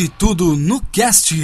Pode tudo no cast.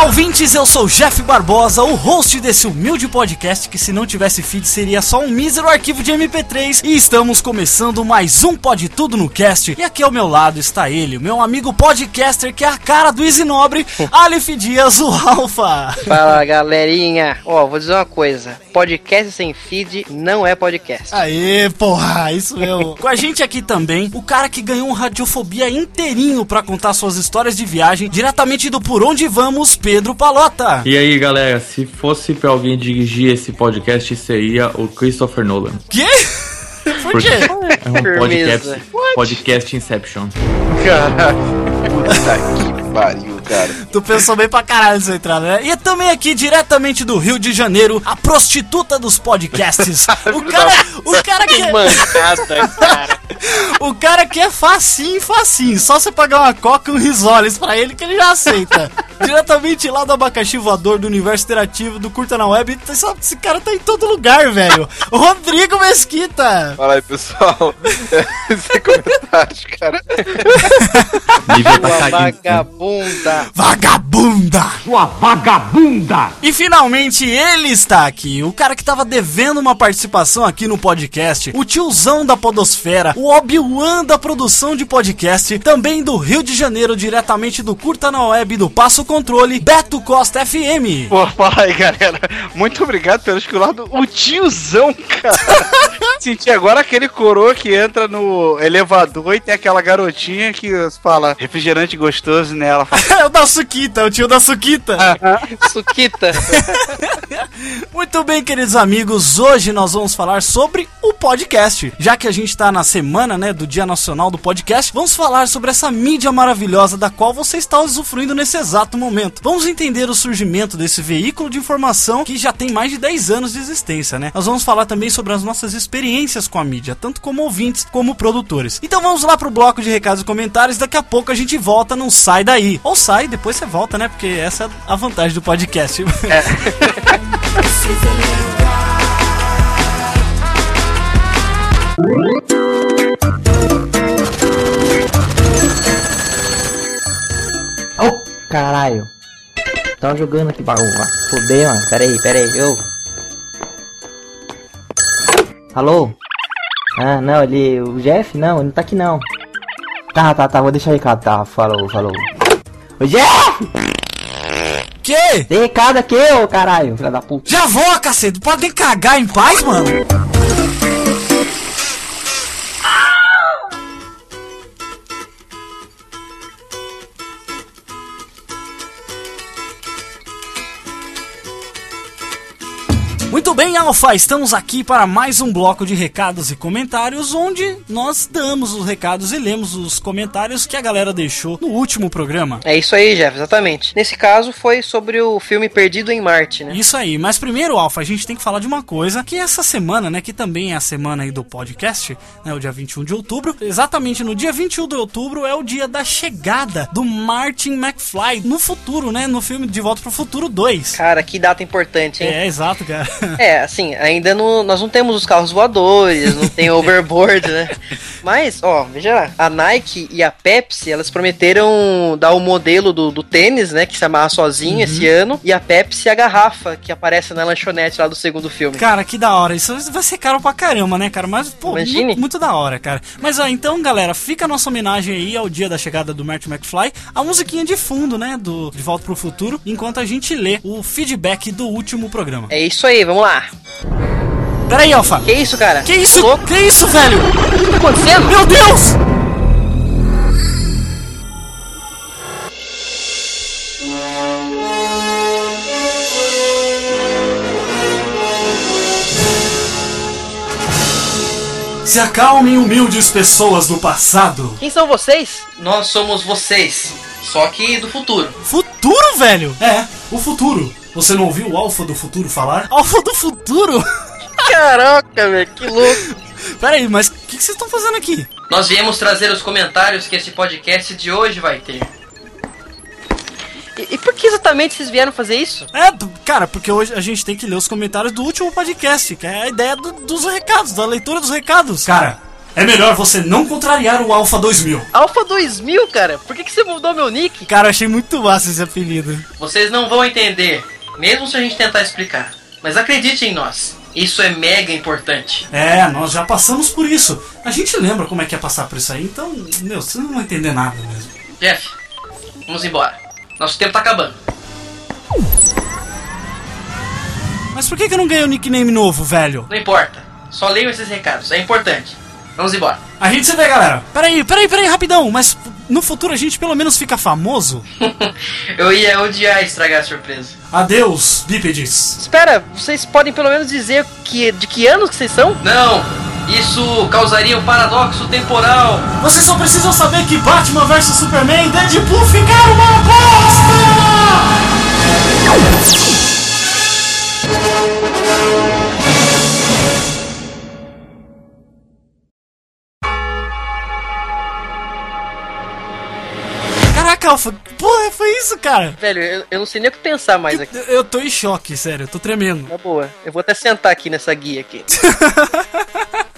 Olá, ouvintes, eu sou o Jeff Barbosa, o host desse humilde podcast que se não tivesse feed seria só um mísero arquivo de MP3 e estamos começando mais um Pode Tudo no Cast. E aqui ao meu lado está ele, o meu amigo podcaster que é a cara do Easy Nobre, Aleph Dias, o Alfa. Fala galerinha, ó, vou dizer uma coisa: podcast sem feed não é podcast. Aê, porra, isso mesmo. Com a gente aqui também, o cara que ganhou um Radiofobia inteirinho pra contar suas histórias de viagem diretamente do Por Onde Vamos, Pedro Palota. E aí, galera, se fosse pra alguém dirigir esse podcast, seria o Christopher Nolan. Quê? Por Porque quê? é um podcast, podcast Inception. Puta que pariu, cara. Tu pensou bem pra caralho nessa entrada, né? E também aqui, diretamente do Rio de Janeiro, a prostituta dos podcasts. O cara, o cara que é, Mancada, cara. o cara que é facinho, facinho. Só você pagar uma coca e um risoles pra ele que ele já aceita. diretamente lá do abacaxi voador do universo interativo do Curta na Web. Esse, esse cara tá em todo lugar, velho. Rodrigo Mesquita. Fala aí, pessoal. Sem comentários, cara. Devia tá caindo. vagabunda. Vagabunda! Sua vagabunda! E finalmente ele está aqui, o cara que tava devendo uma participação aqui no podcast, o tiozão da podosfera, o Obi-Wan da produção de podcast, também do Rio de Janeiro, diretamente do Curta na Web do Passo Controle, Beto Costa FM. Pô, fala aí, galera. Muito obrigado pelo esculado. O tiozão, cara. Senti agora aquele coroa que entra no elevador e tem aquela garotinha que fala refrigerante gostoso nela. É o da Suquita, o tio da Suquita. Suquita. Muito bem, queridos amigos, hoje nós vamos falar sobre o podcast. Já que a gente tá na semana, né, do Dia Nacional do Podcast, vamos falar sobre essa mídia maravilhosa da qual você está usufruindo nesse exato momento. Vamos entender o surgimento desse veículo de informação que já tem mais de 10 anos de existência, né? Nós vamos falar também sobre as nossas experiências com a mídia, tanto como ouvintes como produtores. Então vamos lá pro bloco de recados e comentários, daqui a pouco a gente volta, não sai daí. Ou sai, depois você volta, né? Porque essa é a vantagem do podcast. Ô, caralho. Tava jogando aqui, bagulho. Fudeu, mano. Pera aí, pera aí. Eu. Alô? Ah, não, ele. O Jeff? Não, ele não tá aqui não. Tá, tá, tá. Vou deixar recado, tá. Falou, falou. Ô, Jeff! que? Tem recado aqui, ô caralho. Filha da puta. Já vou, cacete. Pode cagar em paz, mano. Bem, Alfa, estamos aqui para mais um bloco de recados e comentários, onde nós damos os recados e lemos os comentários que a galera deixou no último programa. É isso aí, Jeff, exatamente. Nesse caso foi sobre o filme Perdido em Marte, né? Isso aí, mas primeiro, Alfa, a gente tem que falar de uma coisa, que essa semana, né, que também é a semana aí do podcast, né, o dia 21 de outubro, exatamente no dia 21 de outubro é o dia da chegada do Martin McFly no futuro, né, no filme De Volta pro Futuro 2. Cara, que data importante, hein? É, exato, cara. É, assim, ainda não, nós não temos os carros voadores, não tem overboard, né? Mas, ó, veja lá, a Nike e a Pepsi, elas prometeram dar o modelo do, do tênis, né, que se amarra sozinho esse ano, e a Pepsi a garrafa, que aparece na lanchonete lá do segundo filme. Cara, que da hora. Isso vai ser caro pra caramba, né, cara? Mas, pô, muito, muito da hora, cara. Mas, ó, então, galera, fica a nossa homenagem aí ao dia da chegada do Martin McFly, a musiquinha de fundo, né, do De Volta pro Futuro, enquanto a gente lê o feedback do último programa. É isso aí, vamos lá lá. Peraí, Alfa. Que isso, cara? Que tá isso? Que isso, velho? O que tá acontecendo? Meu Deus! Se acalmem, humildes pessoas do passado. Quem são vocês? Nós somos vocês, só que do futuro. Futuro, velho? É, o futuro. Você não ouviu o Alfa do Futuro falar? Alfa do Futuro? Caraca, velho, que louco. Pera aí, mas o que, que vocês estão fazendo aqui? Nós viemos trazer os comentários que esse podcast de hoje vai ter. E, e por que exatamente vocês vieram fazer isso? É, cara, porque hoje a gente tem que ler os comentários do último podcast, que é a ideia do- dos recados, da leitura dos recados. Cara, é melhor você não contrariar o Alpha 2000. Alpha 2000, cara? Por que, que você mudou meu nick? Cara, eu achei muito massa esse apelido. Vocês não vão entender, mesmo se a gente tentar explicar. Mas acredite em nós, isso é mega importante. É, nós já passamos por isso. A gente lembra como é que é passar por isso aí, então, meu, vocês não vão entender nada mesmo. Jeff, vamos embora. Nosso tempo tá acabando. Mas por que, que eu não ganhei o nickname novo, velho? Não importa, só leiam esses recados, é importante. Vamos embora. A gente se vê, galera. Peraí, peraí, peraí, rapidão. Mas no futuro a gente pelo menos fica famoso? Eu ia odiar estragar a surpresa. Adeus, bípedes. Espera, vocês podem pelo menos dizer que, de que anos que vocês são? Não, isso causaria um paradoxo temporal. Vocês só precisam saber que Batman vs Superman e Deadpool ficaram uma bosta! Porra, foi isso, cara? Velho, eu, eu não sei nem o que pensar mais aqui. Eu, eu tô em choque, sério, eu tô tremendo. Tá boa, eu vou até sentar aqui nessa guia aqui.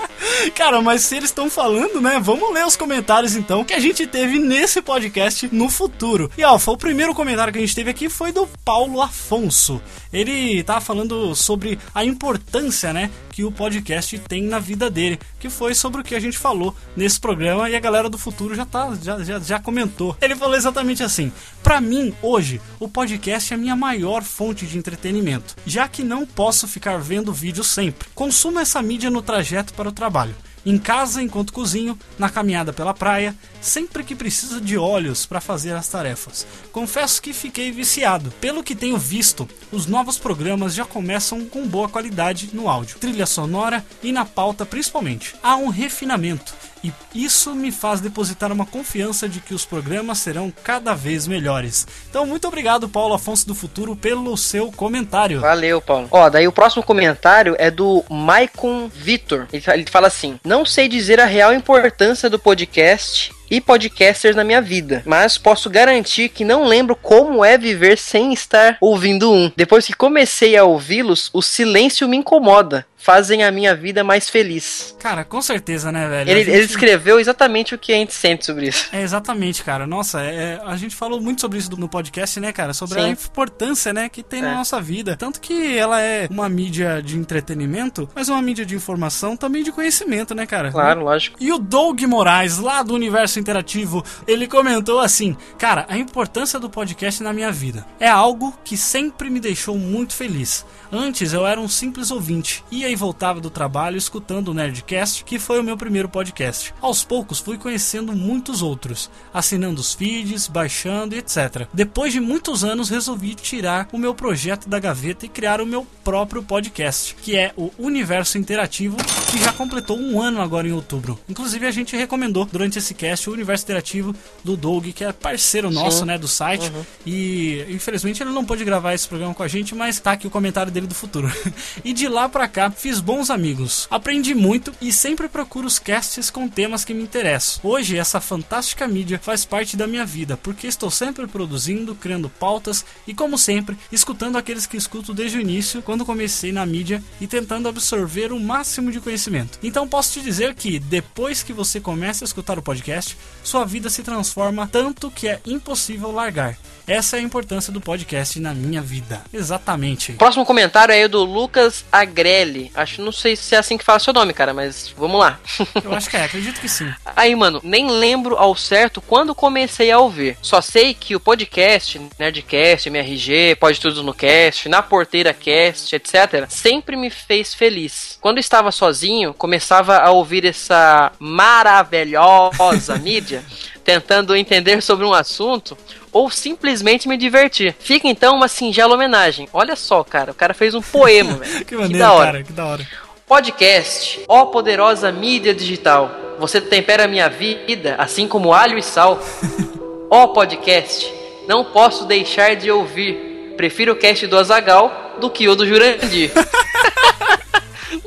Cara, mas se eles estão falando, né? Vamos ler os comentários então que a gente teve nesse podcast no futuro. E Alfa, o primeiro comentário que a gente teve aqui foi do Paulo Afonso. Ele tava falando sobre a importância, né, que o podcast tem na vida dele, que foi sobre o que a gente falou nesse programa e a galera do futuro já tá já, já, já comentou. Ele falou exatamente assim: "Pra mim, hoje, o podcast é a minha maior fonte de entretenimento, já que não posso ficar vendo vídeo sempre. Consumo essa mídia no trajeto para o trabalho. Em casa, enquanto cozinho, na caminhada pela praia, sempre que preciso de olhos para fazer as tarefas. Confesso que fiquei viciado. Pelo que tenho visto, os novos programas já começam com boa qualidade no áudio, trilha sonora e na pauta principalmente. Há um refinamento e isso me faz depositar uma confiança de que os programas serão cada vez melhores. Então, muito obrigado, Paulo Afonso do Futuro, pelo seu comentário. Valeu, Paulo. Ó, daí o próximo comentário é do Maicon Vitor. Ele, fa- ele fala assim: Não sei dizer a real importância do podcast e podcasters na minha vida, mas posso garantir que não lembro como é viver sem estar ouvindo um. Depois que comecei a ouvi-los, o silêncio me incomoda. Fazem a minha vida mais feliz. Cara, com certeza, né, velho? Ele, A gente- ele escreveu exatamente o que a gente sente sobre isso. É, exatamente, cara. Nossa, é, a gente falou muito sobre isso no podcast, né, cara? Sobre a Sim. importância, né, que tem na É. nossa vida. Tanto que ela é uma mídia de entretenimento, mas uma mídia de informação também de conhecimento, né, cara? Claro, lógico. E o Doug Moraes, lá do Universo Interativo, ele comentou assim: Cara, a importância do podcast na minha vida é algo que sempre me deixou muito feliz. Antes eu era um simples ouvinte, ia e voltava do trabalho escutando o Nerdcast, que foi o meu primeiro podcast. Aos poucos fui conhecendo muitos outros, assinando os feeds, baixando e etc. Depois de muitos anos resolvi tirar o meu projeto da gaveta e criar o meu próprio podcast, que é o Universo Interativo, que já completou um ano agora em outubro. Inclusive a gente recomendou durante esse cast o Universo Interativo do Doug, que é parceiro nosso, Sim. né, do site. Uhum. E infelizmente ele não pôde gravar esse programa com a gente, mas tá aqui o comentário dele do futuro. e de lá pra cá fiz bons amigos, aprendi muito e sempre procuro os casts com temas que me interessam. Hoje essa fantástica mídia faz parte da minha vida, porque estou sempre produzindo, criando pautas e como sempre, escutando aqueles que escuto desde o início, quando comecei na mídia e tentando absorver o máximo de conhecimento. Então posso te dizer que depois que você começa a escutar o podcast, sua vida se transforma tanto que é impossível largar. Essa é a importância do podcast na minha vida. Exatamente. Próximo comentário é o do Lucas Agrelli. Acho, não sei se é assim que fala seu nome, cara, mas vamos lá. Eu acho que é, acredito que sim. Aí, mano, nem lembro ao certo quando comecei a ouvir. Só sei que o podcast, Nerdcast, MRG, Pode Tudo no Cast, Na Porteira Cast, etc., sempre me fez feliz. Quando estava sozinho, começava a ouvir essa maravilhosa mídia, tentando entender sobre um assunto ou simplesmente me divertir. Fica então uma singela homenagem. Olha só, cara, o cara fez um poema, velho. Que maneiro, da hora. cara, que da hora. Podcast, ó poderosa mídia digital, você tempera minha vida assim como alho e sal. Ó podcast, não posso deixar de ouvir. Prefiro o cast do Azagal do que o do Jurandir.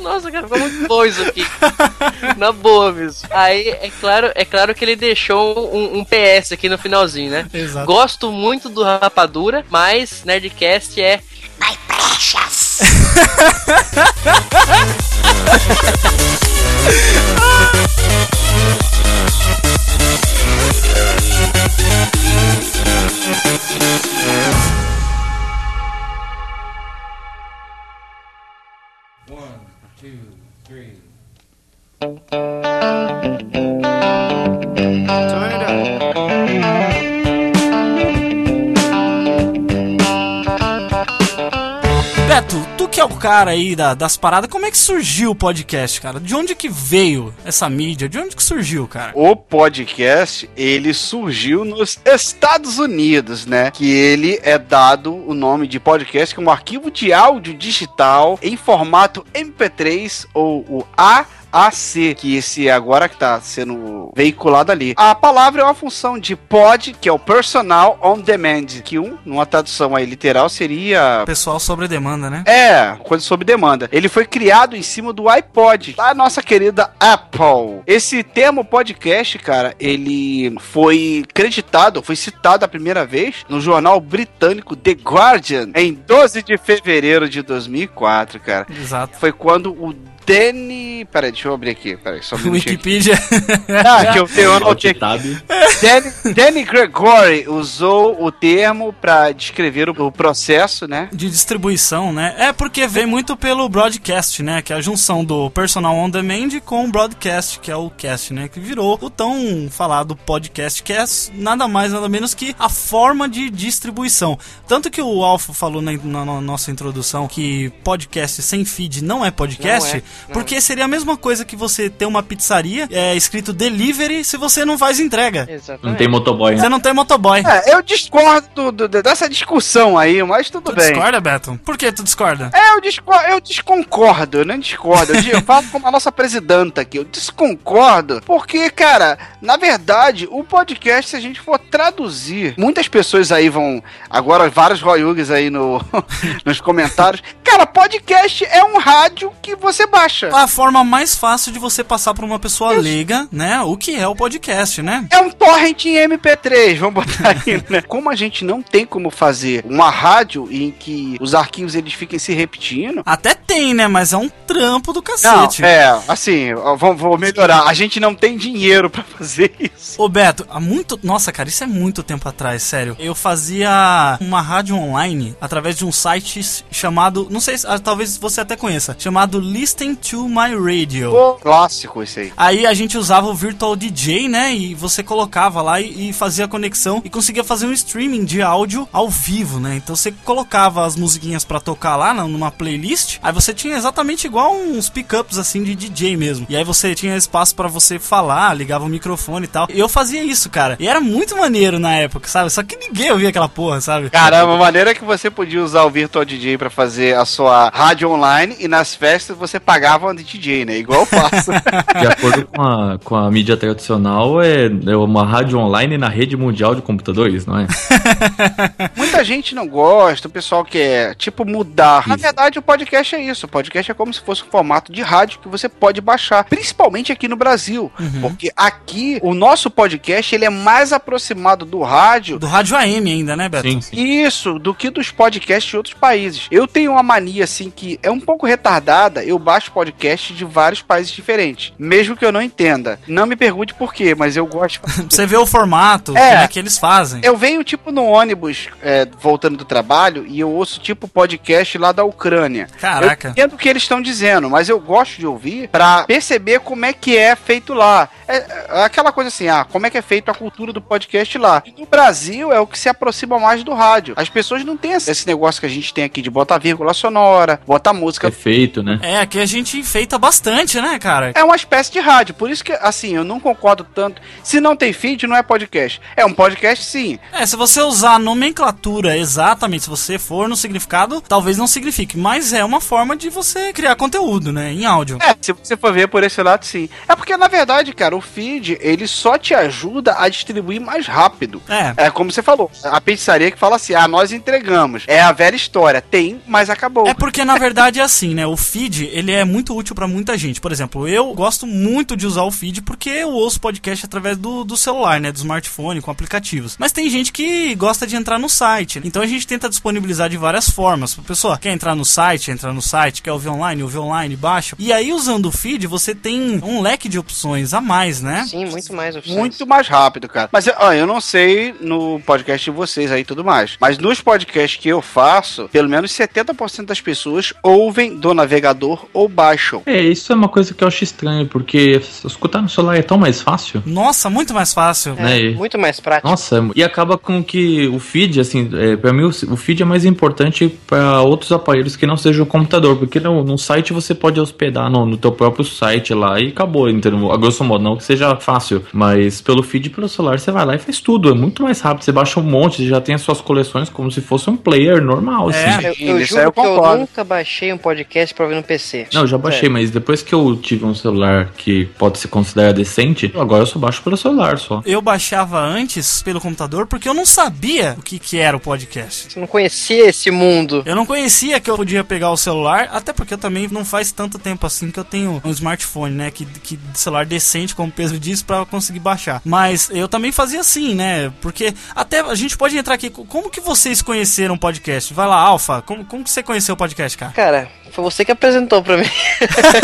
Nossa, cara, ficou muito bom isso aqui. Na boa mesmo. Aí, é claro, é claro que ele deixou um, um PS aqui no finalzinho, né? Exato. Gosto muito do Rapadura, mas Nerdcast é My precious. Beto, tu que é o cara aí da- das paradas, como é que surgiu o podcast, cara? De onde que veio essa mídia? De onde que surgiu, cara? O podcast, ele surgiu nos Estados Unidos, né? Que ele é dado o nome de podcast como arquivo de áudio digital em formato MP3 ou o AAC, que esse agora que tá sendo veiculado ali. A palavra é uma função de pod, que é o Personal On Demand, que um, numa tradução aí literal, seria Pessoal sobre demanda, né? é, coisa sob demanda. Ele foi criado em cima do iPod, da nossa querida Apple. Esse termo podcast, cara, ele foi creditado, foi citado a primeira vez no jornal britânico The Guardian em 12 de fevereiro de 2004, cara. Exato. Foi quando o Danny. Peraí, deixa eu abrir aqui. Peraí, só um. Wikipedia. Ah, que eu tenho eu anotei aqui. Danny, Danny Gregory usou o termo pra descrever o, o processo, né? de distribuição, né? É porque vem muito pelo broadcast, né? Que é a junção do personal on demand com o broadcast, que é o cast, né? Que virou o tão falado podcast, que é nada mais nada menos que a forma de distribuição. Tanto que o Alfa falou na, na- na nossa introdução que podcast sem feed não é podcast, Não é, porque seria a mesma coisa que você ter uma pizzaria é escrito delivery se você não faz entrega. Exatamente. Não tem motoboy, né? Você não tem motoboy. É, eu discordo do- do- dessa discussão aí, mas tudo Tu bem. discorda, Beto? Por que tu discorda? É, eu, disco eu desconcordo, eu não discordo. Eu, eu falo como a nossa presidenta aqui, eu desconcordo, porque, cara, na verdade, o podcast, se a gente for traduzir, muitas pessoas aí vão. Agora, vários Royugs aí no, nos comentários. Cara, podcast é um rádio que você baixa. a forma mais fácil de você passar para uma pessoa leiga, né? O que é o podcast, né? É um torrent em MP3, vamos botar aí, né? Como a gente não tem como fazer uma rádio em que os arquivos eles fiquem se repetindo, Até tem, né? Mas é um trampo do Não, cacete. é, assim, vou, vou melhorar. A gente não tem dinheiro pra fazer isso. Ô Beto, há muito. Nossa, cara, isso é muito tempo atrás, sério. Eu fazia uma rádio online através de um site chamado. Não sei se. ah, talvez você até conheça. Chamado Listen to My Radio. Pô, clássico isso aí. Aí a gente usava o Virtual DJ, né? E você colocava lá e, e fazia a conexão e conseguia fazer um streaming de áudio ao vivo, né? Então você colocava as musiquinhas pra tocar lá numa playlist. Aí você tinha exatamente igual uns pickups assim de DJ mesmo. E aí você tinha espaço pra você falar, ligava o microfone e tal. E eu fazia isso, cara. E era muito maneiro na época, sabe? Só que ninguém ouvia aquela porra, sabe? Caramba, a maneira que você podia usar o Virtual DJ pra fazer a sua rádio online e nas festas você pagava um DJ, né? Igual eu faço. De acordo com a, com a mídia tradicional, é, é uma rádio online na rede mundial de computadores, não é? Muita gente não gosta, o pessoal quer, tipo, mudar. Na verdade, o podcast é isso. O podcast é como se fosse um formato de rádio que você pode baixar, principalmente aqui no Brasil. Porque aqui, o nosso podcast, ele é mais aproximado do rádio Do rádio AM ainda, né, Beto? Sim, sim. Isso, do que dos podcasts de outros países. Eu tenho uma mania, assim, que é um pouco retardada. Eu baixo podcasts de vários países diferentes. Mesmo que eu não entenda. Não me pergunte por quê, mas eu gosto. Você vê o formato, É. como é que eles fazem. Eu venho, tipo, no ônibus, é, voltando do trabalho, e eu ouço, tipo, podcast lá da Ucrânia. Caraca. Eu entendo o que eles estão dizendo, mas eu gosto de ouvir pra perceber como é que é feito lá. É, é aquela coisa assim, ah, como é que é feito a cultura do podcast lá. E no Brasil é o que se aproxima mais do rádio. As pessoas não têm esse negócio que a gente tem aqui de botar vírgula sonora, botar música. Efeito, né? É, aqui a gente gente enfeita bastante, né, cara? É uma espécie de rádio, por isso que, assim, eu não concordo tanto. Se não tem feed, não é podcast. É um podcast, sim. É, se você usar a nomenclatura exatamente, se você for no significado, talvez não signifique, mas é uma forma de você criar conteúdo, né, em áudio. É, se você for ver por esse lado, sim. É porque, na verdade, cara, o feed, ele só te ajuda a distribuir mais rápido. É. É como você falou, a pizzaria que fala assim, ah, nós entregamos. É a velha história, tem, mas acabou. É porque na verdade é assim, né? O feed, ele é muito útil pra muita gente. Por exemplo, eu gosto muito de usar o feed porque eu ouço podcast através do, do celular, né? Do smartphone, com aplicativos. Mas tem gente que gosta de entrar no site. Então a gente tenta disponibilizar de várias formas. A pessoa quer entrar no site, entra no site, quer ouvir online, ouvir online, baixa. E aí usando o feed, você tem um leque de opções a mais, né? Sim, muito mais opções. Muito mais rápido, cara. Mas ó, eu não sei no podcast de vocês aí e tudo mais. Mas nos podcasts que eu faço, pelo menos 70% das pessoas ouvem do navegador ou baixam. É, isso é uma coisa que eu acho estranho, porque escutar no celular é tão mais fácil. Nossa, muito mais fácil. É, né, e- muito mais prático. Nossa, e acaba com que o feed, assim, é, para mim o, feed é mais importante para outros aparelhos que não sejam o computador, porque no, no site você pode hospedar no, no teu próprio site lá e acabou, entendeu? A grosso modo, não que seja fácil, mas pelo feed pelo celular você vai lá e faz tudo, é muito mais rápido, você baixa um monte, você já tem as suas coleções como se fosse um player normal, É. assim. Eu, eu isso aí juro eu que eu nunca baixei um podcast pra ouvir no PC. Não, eu já baixei, mas depois que eu tive um celular que pode se considerar decente, agora eu só baixo pelo celular só. Eu baixava antes pelo computador porque eu não sabia o que, que era o podcast. Você não conhecia esse mundo. Eu não conhecia que eu podia pegar o celular, até porque eu também não faz tanto tempo assim que eu tenho um smartphone, né? Que, que celular decente, como o Pedro disse, pra conseguir baixar. Mas eu também fazia assim, né? Porque até a gente pode entrar aqui. Como que vocês conheceram o podcast? Vai lá, Alfa, como, como que você conheceu o podcast, cara? Cara, foi você que apresentou pra mim.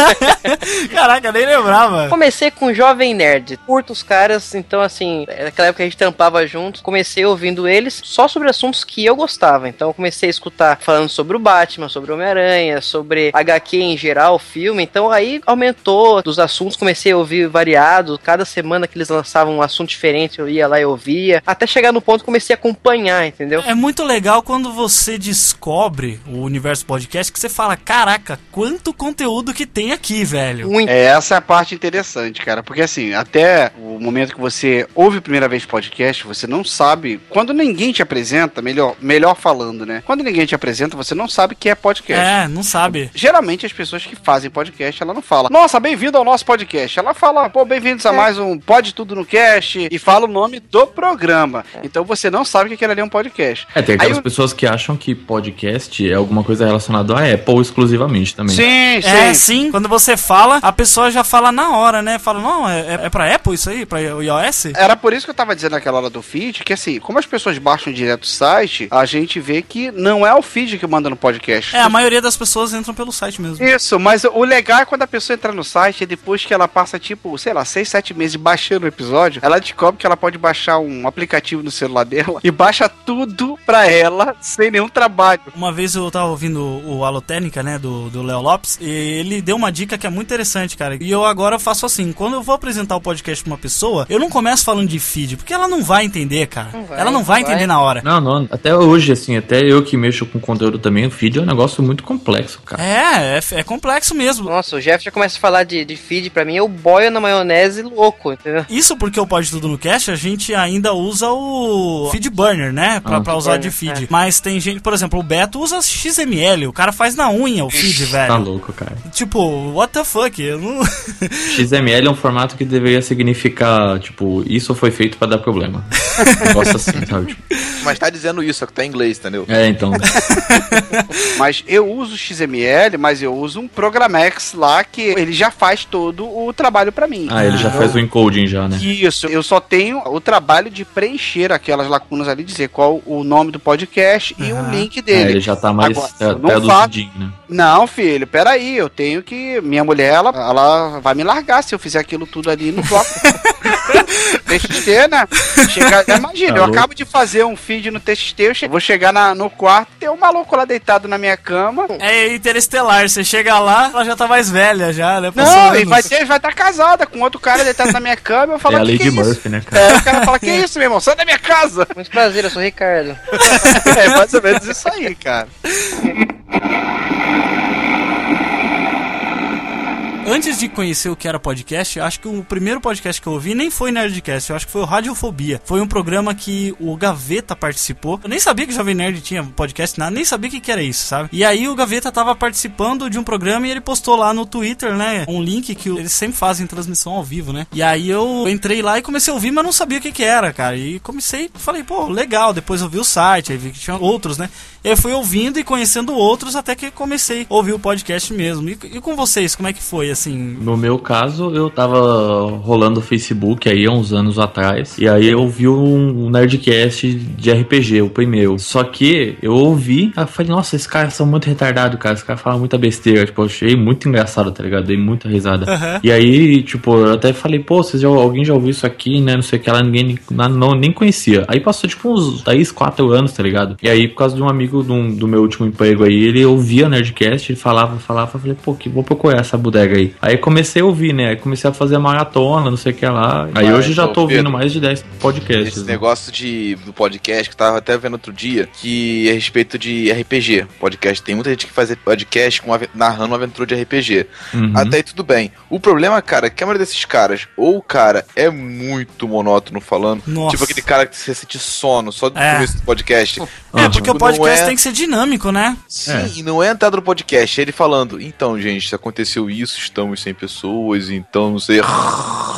Caraca, nem lembrava. Comecei com Jovem Nerd. Curto os caras, então assim, naquela época a gente tampava juntos. Comecei ouvindo eles só sobre assuntos que eu gostava. Então eu comecei a escutar falando sobre o Batman, sobre o Homem-Aranha, sobre HQ em geral, filme. Então aí aumentou dos assuntos, comecei a ouvir variado. Cada semana que eles lançavam um assunto diferente, eu ia lá e ouvia. Até chegar no ponto que comecei a acompanhar, entendeu? É muito legal quando você descobre o universo podcast que você fala, caraca, quanto conteúdo que tem aqui, velho. Muito. É, essa é a parte interessante, cara. Porque assim, até o momento que você ouve a primeira vez podcast, você não sabe. Quando ninguém te apresenta, melhor, melhor falando, né? Quando ninguém te apresenta, você não sabe que é podcast. É, não sabe. Geralmente as pessoas que fazem podcast, ela não fala, nossa, bem-vindo ao nosso podcast. Ela fala, pô, bem-vindos a mais um Pode Tudo no Cast e fala o nome do programa. Então você não sabe que aquele ali é um podcast. É, tem aquelas Aí pessoas que acham que podcast é alguma coisa relacionada a Apple exclusivamente também. Sim, sim. É, sim. Quando você fala, a pessoa já fala na hora, né? Fala, não, é, é- é pra Apple isso aí? Pra iOS? Era por isso que eu tava dizendo naquela hora do feed, que assim, como as pessoas baixam direto o site, a gente vê que não é o feed que manda no podcast. É, a maioria das pessoas entram pelo site mesmo. Isso, mas o legal é quando a pessoa entra no site e depois que ela passa, tipo, sei lá, 6, 7 meses baixando o episódio, ela descobre que ela pode baixar um aplicativo no celular dela e baixa tudo pra ela sem nenhum trabalho. Uma vez eu tava ouvindo o Alotécnica, né, do do Léo Lopes, e ele deu uma dica que é muito interessante, cara. E eu agora faço assim, quando eu vou apresentar o podcast pra uma pessoa, eu não começo falando de feed, porque ela não vai entender, cara. Não vai, ela não vai não entender vai. na hora. Não, não, até hoje, assim, até eu que mexo com conteúdo também, o feed é um negócio muito complexo, cara. É, é, é complexo mesmo. Nossa, o Jeff já começa a falar de, de feed pra mim, eu boio na maionese louco, entendeu? Isso porque o Pode Tudo no Cache, a gente ainda usa o feed burner, né? Pra, Ah. pra usar de Feedburner, feed. Mas tem gente, por exemplo, o Beto usa XML, o cara faz na unha o feed, Tá velho. louco, cara. Tipo, what the fuck? Eu não... XML é um formato que deveria significar, tipo, isso foi feito pra dar problema. Um negócio assim, sabe? Tipo, Mas tá dizendo isso, só que tá em inglês, entendeu? é, então. Mas eu uso XML, mas eu uso um Programex lá que ele já faz todo o trabalho pra mim. Ah, ele já faz o encoding já, né? Isso, eu só tenho o trabalho de preencher aquelas lacunas ali, dizer qual o nome do podcast e o link É, dele. ele já tá mais Agora, eu não traduzidinho, né? Não, filho, peraí, eu tenho que. Minha mulher, ela, ela vai me largar se eu fizer aquilo tudo ali no bloco. TXT, né? Chega, imagina, Tá eu louco. acabo de fazer um feed no TXT, eu che- vou chegar na- no quarto, tem um maluco lá deitado na minha cama. É interestelar, você chega lá, ela já tá mais velha já, né? Não, e vai ter, vai estar casada com outro cara deitado na minha cama. Eu falo, É a que Lady que é isso? Murphy, né, cara? É, o cara fala, que isso, meu irmão? Sai da minha casa! Muito prazer, eu sou o Ricardo. É mais ou menos isso aí, cara. Antes de conhecer o que era podcast, acho que o primeiro podcast que eu ouvi nem foi Nerdcast, eu acho que foi o Radiofobia. Foi um programa que o Gaveta participou. Eu nem sabia que o Jovem Nerd tinha podcast, nada, nem sabia o que, que era isso, sabe? E aí o Gaveta tava participando de um programa e ele postou lá no Twitter, né, um link que eles sempre fazem transmissão ao vivo, né? E aí eu entrei lá e comecei a ouvir, mas não sabia o que que era, cara. E comecei, falei, pô, legal. Depois eu vi o site, aí vi que tinha outros, né? E aí fui ouvindo e conhecendo outros até que comecei a ouvir o podcast mesmo. E, e com vocês, como é que foi, assim? No meu caso, eu tava rolando o Facebook aí há uns anos atrás. E aí eu vi um, Nerdcast de RPG, o primeiro. Só que eu ouvi, eu falei, nossa, esses caras são muito retardados, cara. Esses caras falam muita besteira. Tipo, eu achei muito engraçado, tá ligado? Dei muita risada. Aham. E aí, tipo, eu até falei, pô, vocês já, alguém já ouviu isso aqui, né? Não sei o que lá, ninguém não, nem conhecia. Aí passou, tipo, uns 3, 4 anos, tá ligado? E aí, por causa de um amigo do, do meu último emprego aí, ele ouvia Nerdcast, ele falava, falava, eu falei, pô, que vou procurar essa bodega aí. Aí comecei a ouvir, né? Aí comecei a fazer maratona, não sei o que lá. Aí Mas, hoje já ô, tô ouvindo Pedro, mais de 10 podcasts. Esse né? negócio de, do podcast que eu tava até vendo outro dia, que é a respeito de RPG. Podcast. Tem muita gente que faz podcast com narrando uma aventura de RPG. Uhum. Até aí tudo bem. O problema, cara, é que a maioria desses caras, ou o cara é muito monótono falando, Nossa. tipo aquele cara que você sente sono só do É. começo do podcast. É, porque Tipo, o podcast é- tem que ser dinâmico, né? Sim, É. e não é a entrada do podcast, é ele falando, então, gente, aconteceu isso, estamos sem pessoas, então não sei.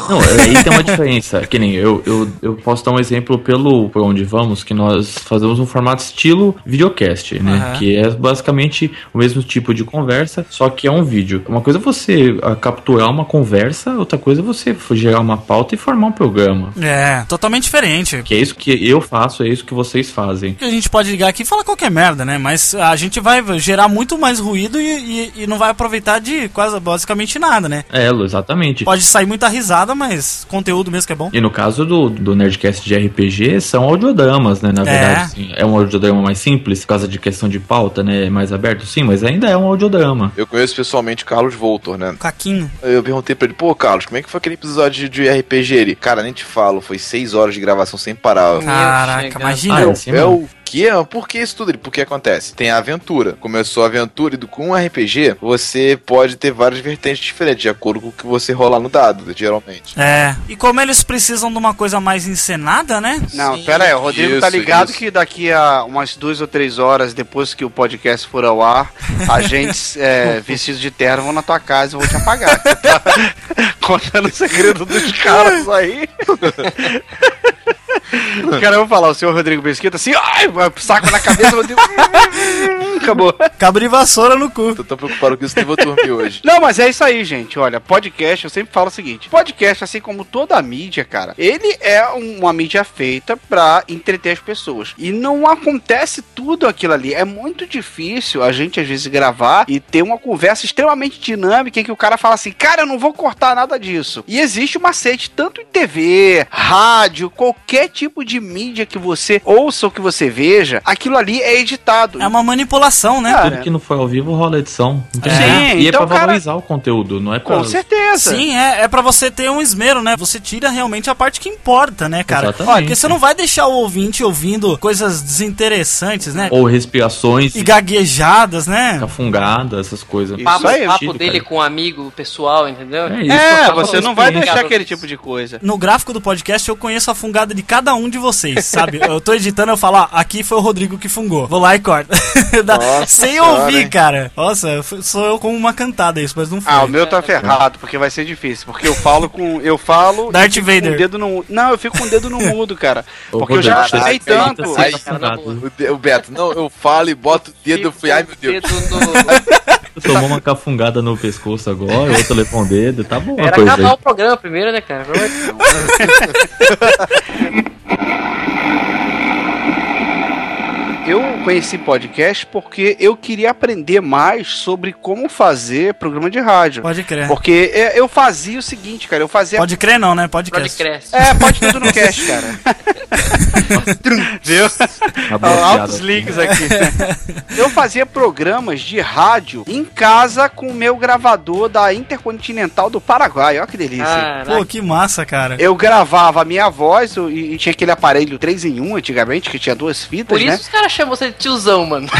Não, aí tem uma diferença. Que nem eu, eu, eu posso dar um exemplo pelo por onde vamos, que nós fazemos um formato estilo videocast, né? Aham. Que é basicamente o mesmo tipo de conversa, só que é um vídeo. Uma coisa é você ah, capturar uma conversa, outra coisa é você gerar uma pauta e formar um programa. É, totalmente diferente. Que é isso que eu faço, é isso que vocês fazem. que a gente pode ligar aqui e falar qualquer merda, né? Mas a gente vai gerar muito mais ruído e, e- e não vai aproveitar de quase basicamente nada, né? É, exatamente. Pode sair muita risada, mas conteúdo mesmo que é bom. E no caso do, do Nerdcast de RPG, são audiodramas, né? Na É. verdade, assim, é um audiodrama mais simples, por causa de questão de pauta, né? Mais aberto, sim, mas ainda é um audiodrama. Eu conheço pessoalmente o Carlos Voltor, né? Caquinho. Eu perguntei pra ele, pô, Carlos, como é que foi aquele episódio de RPG? Ele, cara, nem te falo, foi seis horas de gravação sem parar. Caraca, imagina. Ah, é, é o- quê? Por que isso tudo? Porque acontece? Tem a aventura. Começou a aventura e do- com um RPG, você pode ter várias vertentes diferentes, de acordo com o que você rolar no dado, geralmente. É. E como eles precisam de uma coisa mais encenada, né? Não, Sim, pera aí, o Rodrigo tá isso, ligado isso. que daqui a umas duas ou três horas, depois que o podcast for ao ar, agentes é, vestidos de terno vão na tua casa e vão te apagar. Tá contando o segredo dos caras aí. O cara vai falar, o senhor Rodrigo Mesquita assim, ai, saco na cabeça, Rodrigo. Acabou. Cabra e vassoura no cu. Tô tão preocupado com isso que eu vou dormir hoje. Não, mas é isso aí, gente. Olha, podcast, eu sempre falo o seguinte: podcast, assim como toda a mídia, cara, ele é um- uma mídia feita pra entreter as pessoas. E não acontece tudo aquilo ali. É muito difícil a gente, às vezes, gravar e ter uma conversa extremamente dinâmica em que o cara fala assim: cara, eu não vou cortar nada disso. E existe um macete, tanto em TV, rádio, qualquer tipo de mídia que você ouça ou que você veja, aquilo ali é editado. É uma manipulação, né? Cara, Tudo que não for ao vivo rola edição. entendeu? Sim, e é então, pra cara- valorizar o conteúdo, não é pra. Com certeza. Sim, é, é para você ter um esmero, né? Você tira realmente a parte que importa, né, cara? Exatamente. Olha, porque você não vai deixar o ouvinte ouvindo coisas desinteressantes, né? Ou respirações, E gaguejadas, né? cafungada, essas coisas. Isso Papo, aí, papo sentido, dele cara. com um amigo pessoal, entendeu? É, isso É, você não vai deixar aquele tipo de coisa. No gráfico do podcast eu conheço a fungada de cada um de vocês, sabe? Eu tô editando, eu falo, ó, aqui foi o Rodrigo que fungou. Vou lá e corto. Dá- Nossa Sem ouvir, hein? cara. Nossa, sou eu com uma cantada isso, mas não foi. Ah, o meu tá ferrado, porque vai ser difícil. Porque eu falo com. Eu falo. Darth fico Com Vader. o dedo no, não, eu fico com o dedo no mudo, cara. Porque eu já caraca, tanto. Ser Aí-. O, Beto, não, eu falo e boto o dedo, eu fui, ai meu Deus. Tomou uma cafungada no pescoço agora, o outro levou um dedo, tá bom Era coisa acabar aí. o programa primeiro, né, cara? Pelo amor de Deus. Eu conheci podcast porque eu queria aprender mais sobre como fazer programa de rádio. Pode crer. Porque é, eu fazia o seguinte, cara, eu fazia. Pode crer não, né? Pode Pode crer. cresce. É, pode tudo no cast, cara. Viu? Altos links aqui. Eu fazia programas de rádio em casa com o meu gravador da Intercontinental do Paraguai. Olha que delícia. Caraca. Pô, que massa, cara. Eu gravava a minha voz e, e tinha aquele aparelho 3 em 1 antigamente, que tinha duas fitas, Por isso né? os caras chamam você de tiozão, mano.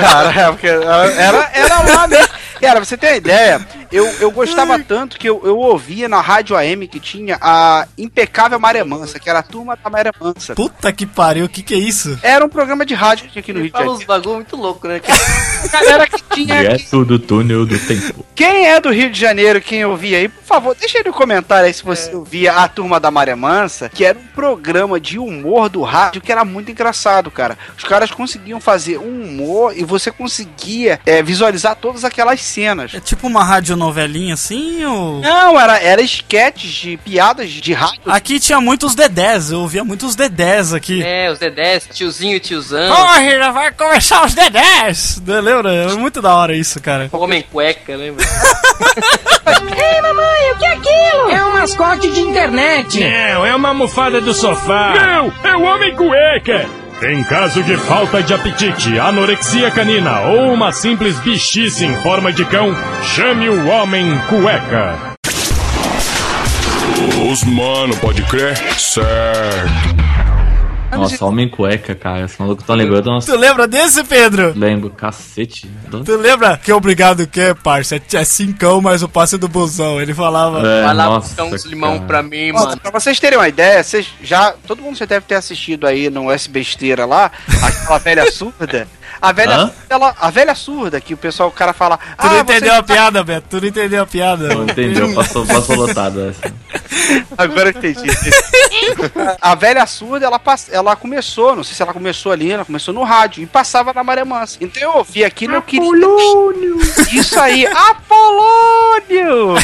Cara, é, porque era, era lá mesmo. Cara, você tem uma ideia? Eu, eu gostava tanto que eu, eu ouvia na rádio AM que tinha a Impecável Maré Mansa, que era a turma da Maré Mansa. Puta que pariu, o que que é isso? Era um programa de rádio que tinha aqui no Rio de Fala uns Janeiro. bagulho muito louco, né? Galera que tinha. Direto do túnel do tempo. Quem é do Rio de Janeiro, quem ouvia aí, por favor, deixa aí no comentário aí se você ouvia a turma da Maré Mansa, que era um programa de humor do rádio que era muito engraçado, cara. Os caras conseguiam fazer um humor e você conseguia é, visualizar todas aquelas cenas. É tipo uma radionovelinha assim ou... Não, era, era esquetes de piadas de rádio. Aqui tinha muitos dedés, eu ouvia muitos dedés aqui. É, os dedés, tiozinho e tiozão. Corre, já vai começar os dedés! Lembra? É muito da hora isso, cara. Homem cueca, lembra? Ei, mamãe, o que é aquilo? É um mascote de internet. Não, é uma almofada do sofá. Não, é o homem cueca. Em caso de falta de apetite, anorexia canina ou uma simples bichice em forma de cão, chame o homem cueca. Os mano, pode crer? Certo. Nossa, homem cueca, cara. Esse maluco tá lembrando. Nossa, Tu lembra desse, Pedro? lembro, cacete. Tu lembra que obrigado que é, parça? É, é cincão, mas o passe do busão. Ele falava. É, Vai lá nossa, buscar uns limão cara. pra mim, Ó, mano. pra vocês terem uma ideia, vocês já. Todo mundo já deve ter assistido aí no S Besteira lá, aquela velha surda. A velha, Hã? ela- a velha surda, que o pessoal, o cara fala. Tu não entendeu a piada, Beto? Tu não entendeu a piada. Não entendeu, passou, passou lotado essa. Agora eu entendi. a velha surda, ela, ela começou, não sei se ela começou ali, ela começou no rádio e passava na Maré Mansa. Então eu ouvi aquilo e eu queria. Apolônio! Isso aí, Apolônio!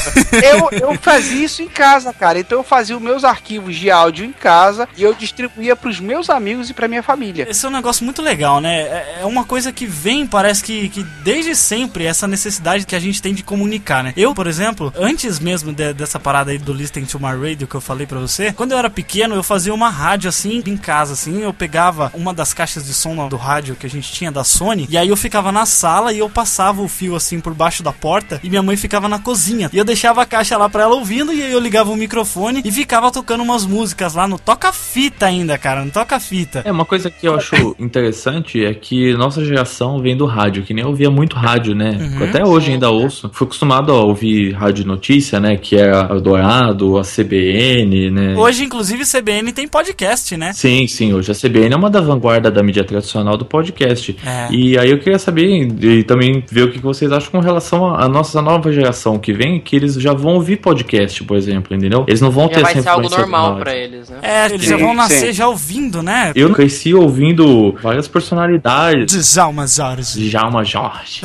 Eu, eu fazia isso em casa, cara. Então eu fazia os meus arquivos de áudio em casa e eu distribuía pros meus amigos e pra minha família. Esse é um negócio muito legal, né? É é coisa que vem, parece que, que desde sempre, essa necessidade que a gente tem de comunicar, né? Eu, por exemplo, antes mesmo de- dessa parada aí do Listen to My Radio que eu falei pra você, quando eu era pequeno, eu fazia uma rádio assim, em casa, assim, eu pegava uma das caixas de som do rádio que a gente tinha da Sony, e aí eu ficava na sala e eu passava o fio assim por baixo da porta, e minha mãe ficava na cozinha. E eu deixava a caixa lá pra ela ouvindo, e aí eu ligava o microfone e ficava tocando umas músicas lá no toca-fita ainda, cara, no toca-fita. É, uma coisa que eu acho interessante é que nossa geração vem do rádio, que nem eu ouvia muito rádio, né? Uhum. Até hoje ainda ouço. Fui acostumado a ouvir rádio notícia, né? Que era a Dourado, a CBN, né? Hoje, inclusive, CBN tem podcast, né? Sim, sim, hoje a CBN é uma da vanguarda da mídia tradicional do podcast. É. E aí eu queria saber e também ver o que vocês acham com relação à nossa nova geração que vem, que eles já vão ouvir podcast, por exemplo, entendeu? Eles não vão Já ter vai ser algo normal pra eles, né? É, eles Sim, já vão nascer sim. já ouvindo, né? Eu cresci ouvindo várias personalidades. Djalma Jorge. Djalma Jorge,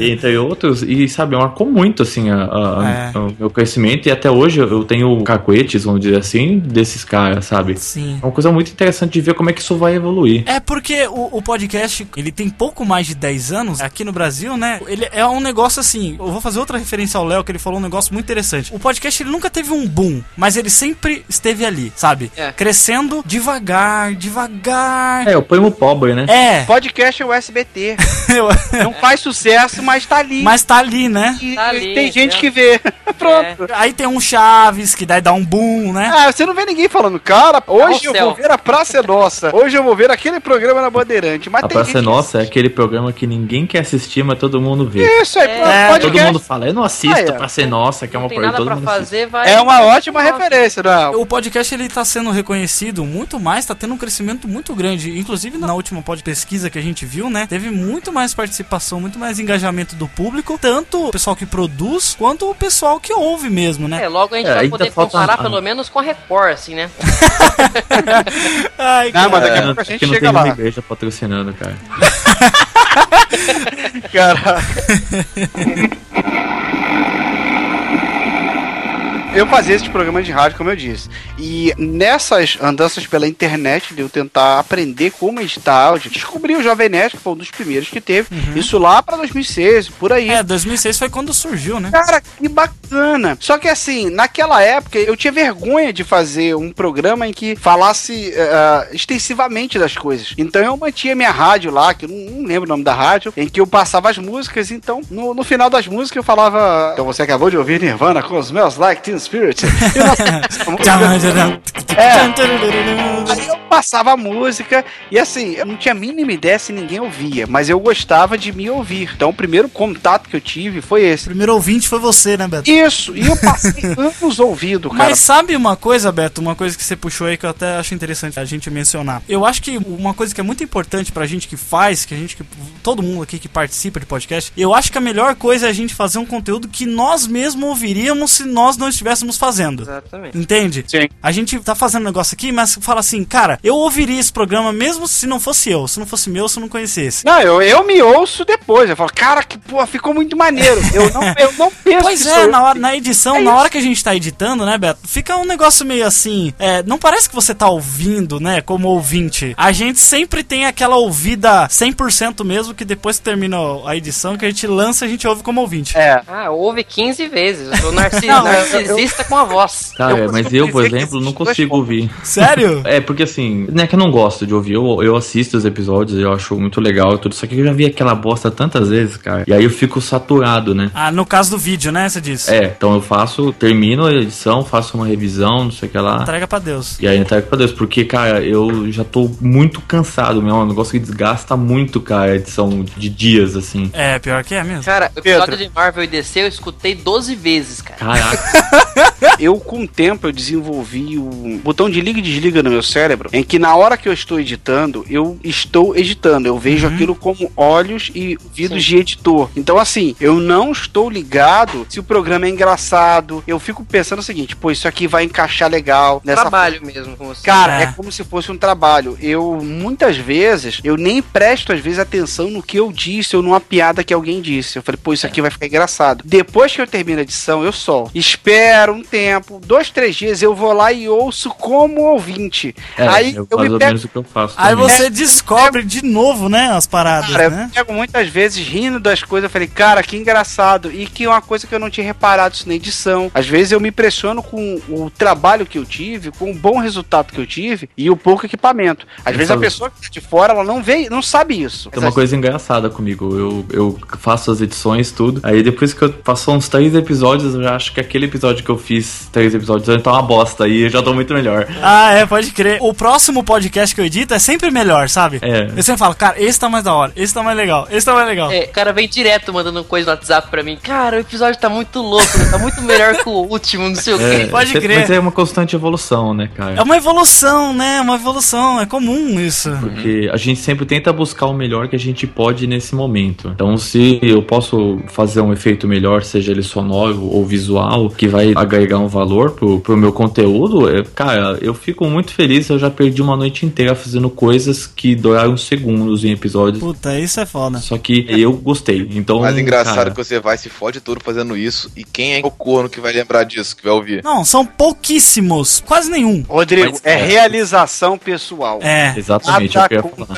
entre outros, e sabe, marcou muito assim a, a- É. o meu crescimento, e até hoje eu tenho cacuetes, vamos dizer assim, desses caras, sabe? Sim. É uma coisa muito interessante de ver como é que isso vai evoluir. É porque o, o podcast, ele tem pouco mais de 10 anos aqui no Brasil, né? Ele é um negócio assim. Eu vou fazer outra referência ao Léo, que ele falou um negócio muito interessante. O podcast, ele nunca teve um boom, mas ele sempre esteve ali, sabe? É. Crescendo devagar, devagar. É, o primo pobre, né? É. Podcast é o SBT. Eu- Não faz sucesso, mas tá ali. mas tá ali, né? E Tá ali, tem gente né? que vê. Pronto. Aí tem um Chaves, que daí dá um boom, né? Ah, você não vê ninguém falando, cara, hoje eu Carrossel. vou ver a Praça é Nossa. Hoje eu vou ver aquele programa na Bandeirante. Mas A tem Praça gente é Nossa é aquele programa que ninguém quer assistir, mas todo mundo vê. Isso aí, É, podcast Todo mundo fala, eu não assisto Ah, é. Praça é Nossa, que é uma nada todo pra mundo fazer, vai. é uma ótima Nossa. referência, não. O podcast ele tá sendo reconhecido muito mais, tá tendo um crescimento muito grande. Inclusive na última pod pesquisa que a gente viu, né? Teve muito mais participação, muito mais engajamento do público, tanto o pessoal que produz quanto o pessoal que ouve mesmo, né? É, logo a gente É, vai poder falta- comparar pelo menos com a Record, assim, né? Ai, Não, mas daqui É, a pouco a gente não chega tem lá. nenhuma igreja patrocinando, cara. Cara. Eu fazia esse programa de rádio, como eu disse. E nessas andanças pela internet, de eu tentar aprender como editar áudio, descobri o Jovem Nerd, que foi um dos primeiros que teve. Isso lá pra 2006, por aí. É, 2006 foi quando surgiu, né? Cara, que bacana. Só que assim, naquela época eu tinha vergonha de fazer um programa em que falasse eh, extensivamente das coisas. Então eu mantinha minha rádio lá, que eu não, não lembro o nome da rádio, em que eu passava as músicas. Então, no, no final das músicas eu falava. Então você acabou de ouvir Nirvana com os meus Like Teen Spirit. E essa música- É. Aí eu passava a música e assim, eu não tinha a mínima ideia se ninguém ouvia, mas eu gostava de me ouvir. Então o primeiro contato que eu tive foi esse. O primeiro ouvinte foi você, né, Beto? Isso, e eu passei anos ouvindo, cara. Mas sabe uma coisa, Beto? Uma coisa que você puxou aí que eu até acho interessante a gente mencionar. Eu acho que uma coisa que é muito importante pra gente que faz, que a gente que. Todo mundo aqui que participa de podcast, eu acho que a melhor coisa é a gente fazer um conteúdo que nós mesmos ouviríamos se nós não estivéssemos fazendo. Exatamente. Entende? Sim. A gente tá fazendo um negócio aqui, mas fala assim, cara, eu ouviria esse programa mesmo se não fosse eu, se não fosse meu, se eu não conhecesse. Não, eu, eu me ouço depois. Eu falo, cara, que porra, ficou muito maneiro. Eu não, eu não penso Pois que é, eu. na, hora, na edição, É na hora que a gente tá editando, né, Beto? Fica um negócio meio assim. é, não parece que você tá ouvindo, né, como ouvinte. A gente sempre tem aquela ouvida 100% mesmo, que depois que termina a edição, que a gente lança, a gente ouve como ouvinte. É. Ah, ouve 15 vezes. Eu sou narcis, Não, narcisista com a voz. Cara, Eu mas costumo eu, por exemplo, não consigo ouvir. Sério? É, porque assim, não é que eu não gosto de ouvir, eu, eu assisto os episódios, eu acho muito legal e tudo, só que eu já vi aquela bosta tantas vezes, cara, e aí eu fico saturado, né? Ah, no caso do vídeo, né, você disse? É, então eu faço, termino a edição, faço uma revisão, não sei o que lá. Entrega pra Deus. E aí entrega pra Deus, porque, cara, eu já tô muito cansado mesmo. É um negócio que desgasta muito, cara, a edição de dias, assim. É, pior que é mesmo. Cara, o episódio de Marvel e DC eu escutei 12 vezes, cara. Caraca. Eu, com o tempo, eu desenvolvi um botão de liga e desliga no meu cérebro, em que na hora que eu estou editando, eu estou editando. Eu vejo aquilo como olhos e ouvidos de editor. Então, assim, eu não estou ligado se o programa é engraçado. Eu fico pensando o seguinte, pô, isso aqui vai encaixar legal nessa Trabalho mesmo com você. Cara, É. é. como se fosse um trabalho. Eu, muitas vezes, eu nem presto, às vezes, atenção no que eu disse ou numa piada que alguém disse. Eu falei, pô, isso aqui vai ficar engraçado. Depois que eu termino a edição, eu solto. Espero um tempo, dois, três dias, eu vou lá e ouço como ouvinte. É, Aí eu, eu me pego. eu faço. Aí você descobre de novo, né, as paradas, Cara, eu né? pego muitas vezes rindo das coisas. Eu falei, cara, que engraçado. E que é uma coisa que eu não tinha reparado isso na edição. Às vezes eu me impressiono com o trabalho que eu tive, com o bom resultado que eu tive e o pouco equipamento. Às vezes a Essas- pessoa que tá de fora, ela não vê, não sabe isso. Tem uma coisa engraçada comigo. Eu, eu faço as edições, tudo. Aí depois que eu faço uns três episódios, eu já acho que aquele episódio que eu fiz, três episódios, antes tá uma bosta. Aí eu já tô muito melhor. Ah, é, pode crer. O próximo podcast que eu edito é sempre melhor, sabe? É. Eu sempre falo, cara, esse tá mais da hora, esse tá mais legal, esse tá mais legal. É, o cara vem direto mandando coisa no WhatsApp pra mim. Cara, o episódio tá muito louco, né? tá muito melhor que o último, não sei o É, quê. Pode sempre- crer. Mas é uma constante evolução, né, cara? É uma evolução, né? Uma evolução, é comum isso. Porque a gente sempre tenta buscar o melhor que a gente pode nesse momento. Então, se eu posso fazer um efeito melhor, seja ele sonoro ou visual, que vai agregar um valor pro, pro meu conteúdo, é, cara, eu fico muito feliz. Eu já perdi uma noite inteira fazendo coisas que duraram segundos em episódios. Puta, isso é foda. Só que eu gostei. Então, Mas engraçado cara, que você vai se fode todo fazendo isso. E quem é o corno que vai lembrar disso, que vai ouvir? Não, são pouquíssimos, quase nenhum. Rodrigo, Mas, é, é. realização pessoal. É, Exatamente, é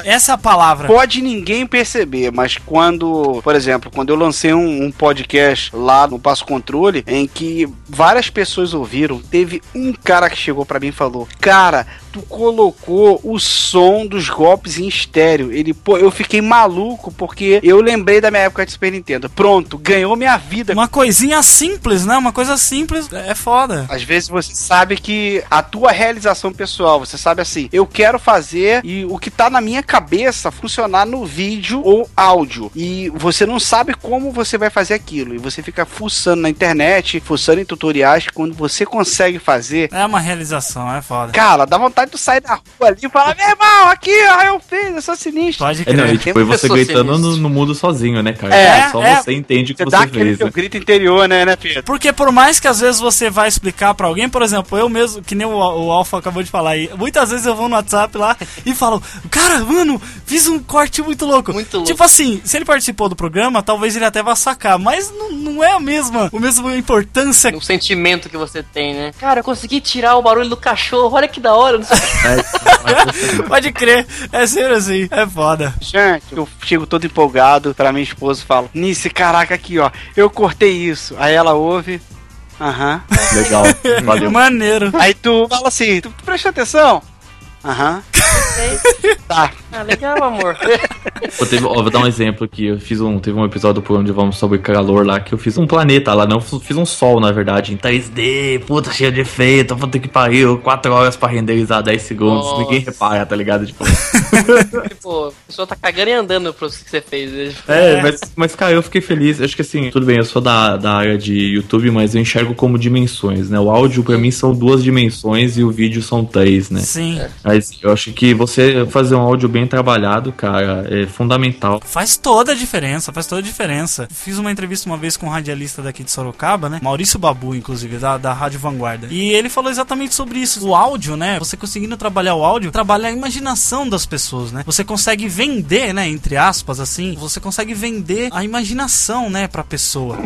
essa é a palavra. Pode ninguém perceber, mas quando, por exemplo, quando eu lancei um, um podcast lá no Passo Controle, em que várias pessoas ouviram, teve um cara que chegou pra mim e falou: Cara, tu colocou o som dos golpes em estéreo. Ele, pô, eu fiquei maluco porque eu lembrei da minha época de Super Nintendo. Pronto, ganhou minha vida. Uma coisinha simples, né? Uma coisa simples é foda. Às vezes você sabe que a tua realização pessoal, você sabe assim, eu quero fazer e o que tá na minha cabeça funcionar no vídeo ou áudio. E você não sabe como você vai fazer aquilo. E você fica fuçando na internet, fuçando em tutoriais, quando você consegue fazer. É uma realização, é foda. Cara, dá vontade de sair da rua ali e falar: Meu irmão, aqui, ó, eu fiz, eu sou sinistro. Pode É, não, crer. e tipo, você gritando no, no mundo sozinho, né, cara? É, Só é. você entende o que Você você dá aquele fez. né? grito interior, né, né, Pedro? Porque por mais que às vezes você vai explicar pra alguém, por exemplo, eu mesmo, que nem o, o Alpha acabou de falar aí, muitas vezes eu vou no WhatsApp lá e falo, cara, mano, fiz um corte muito louco. Muito louco. Tipo assim, se ele participou do programa, talvez ele até vá sacar, mas não, não é a mesma, a mesma importância. O sentimento que você tem, né? Cara, eu consegui tirar o barulho do cachorro, olha que da hora. Não sei. Pode crer, é sempre assim, é foda. Gente, eu chego todo empolgado pra minha esposa e falo: Nice, caraca, aqui ó, eu cortei isso. Aí ela ouve. Aham. Legal, valeu. Maneiro. Aí tu fala assim: tu, tu prestou atenção? Aham. tá, Ah, legal, amor. Pô, teve- ó, vou dar um exemplo aqui. Eu fiz um, teve um episódio do programa de Vamos sobre calor lá que eu fiz um planeta lá, não fiz um sol, na verdade, em 3D, puta, cheio de efeito, puta que pariu, 4 horas pra renderizar 10 segundos, Nossa. ninguém repara, tá ligado? Tipo, tipo, a pessoa tá cagando e andando pro que você fez. né? é, mas, mas cara, eu fiquei feliz. Acho que assim, tudo bem, eu sou da, da área de YouTube, mas eu enxergo como dimensões, né? O áudio pra mim são duas dimensões e o vídeo são três, né? Sim. Mas eu acho que você fazer um áudio bem trabalhado, cara, é fundamental. Faz toda a diferença, faz toda a diferença. Fiz uma entrevista uma vez com um radialista daqui de Sorocaba, né? Maurício Babu, inclusive, da, da Rádio Vanguarda. E ele falou exatamente sobre isso. O áudio, né? Você conseguindo trabalhar o áudio, trabalha a imaginação das pessoas, né? Você consegue vender, né? Entre aspas, assim, você consegue vender a imaginação, né? Pra pessoa.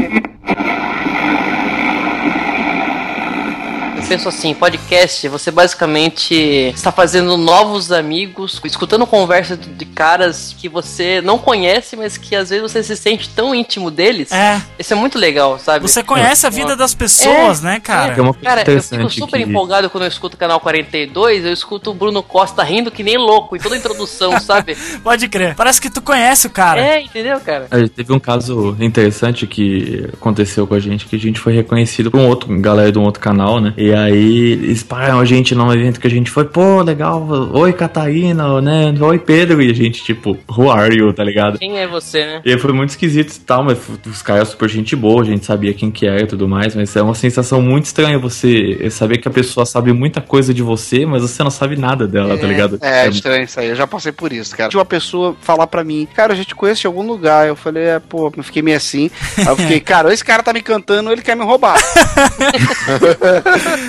Eu penso assim, podcast, você basicamente está fazendo novos amigos, escutando conversa de caras que você não conhece, mas que às vezes você se sente tão íntimo deles. É. Isso é muito legal, sabe? Você conhece a vida das pessoas, né, cara? É uma coisa Cara, eu fico super que- empolgado quando eu escuto o canal 42, eu escuto o Bruno Costa rindo que nem louco em toda a introdução, sabe? Pode crer. Parece que tu conhece o cara. É, entendeu, cara? É, Teve um caso interessante que aconteceu com a gente, que a gente foi reconhecido por um outro galera de um outro canal, né? E aí eles pararam a gente num evento que a gente foi, pô, legal, oi Catarina, né? Oi Pedro, e a gente, tipo, who are you, tá ligado? Quem é você, né? E foi muito esquisito e tal, mas os caras super gente boa, a gente sabia quem que era e tudo mais, mas é uma sensação muito estranha você saber que a pessoa sabe muita coisa de você, mas você não sabe nada dela, tá ligado? É, estranho isso aí. Eu já passei por isso, cara. De uma pessoa falar pra mim, cara, eu já te conheço de algum lugar. Eu falei, é, pô, eu fiquei meio assim. Aí eu fiquei, cara, esse cara tá me cantando ele quer me roubar.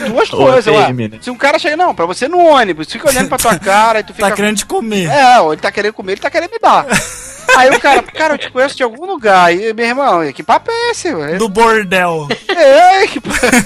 Duas coisas. ATM, né? Se um cara chega, não, pra você no ônibus, fica olhando pra tua cara e tu fica. Tá querendo te comer. É, ou ele tá querendo comer, ele tá querendo me dar. Aí o cara, cara, eu te conheço de algum lugar. E, meu irmão, que papo é esse? Do bordel. É, que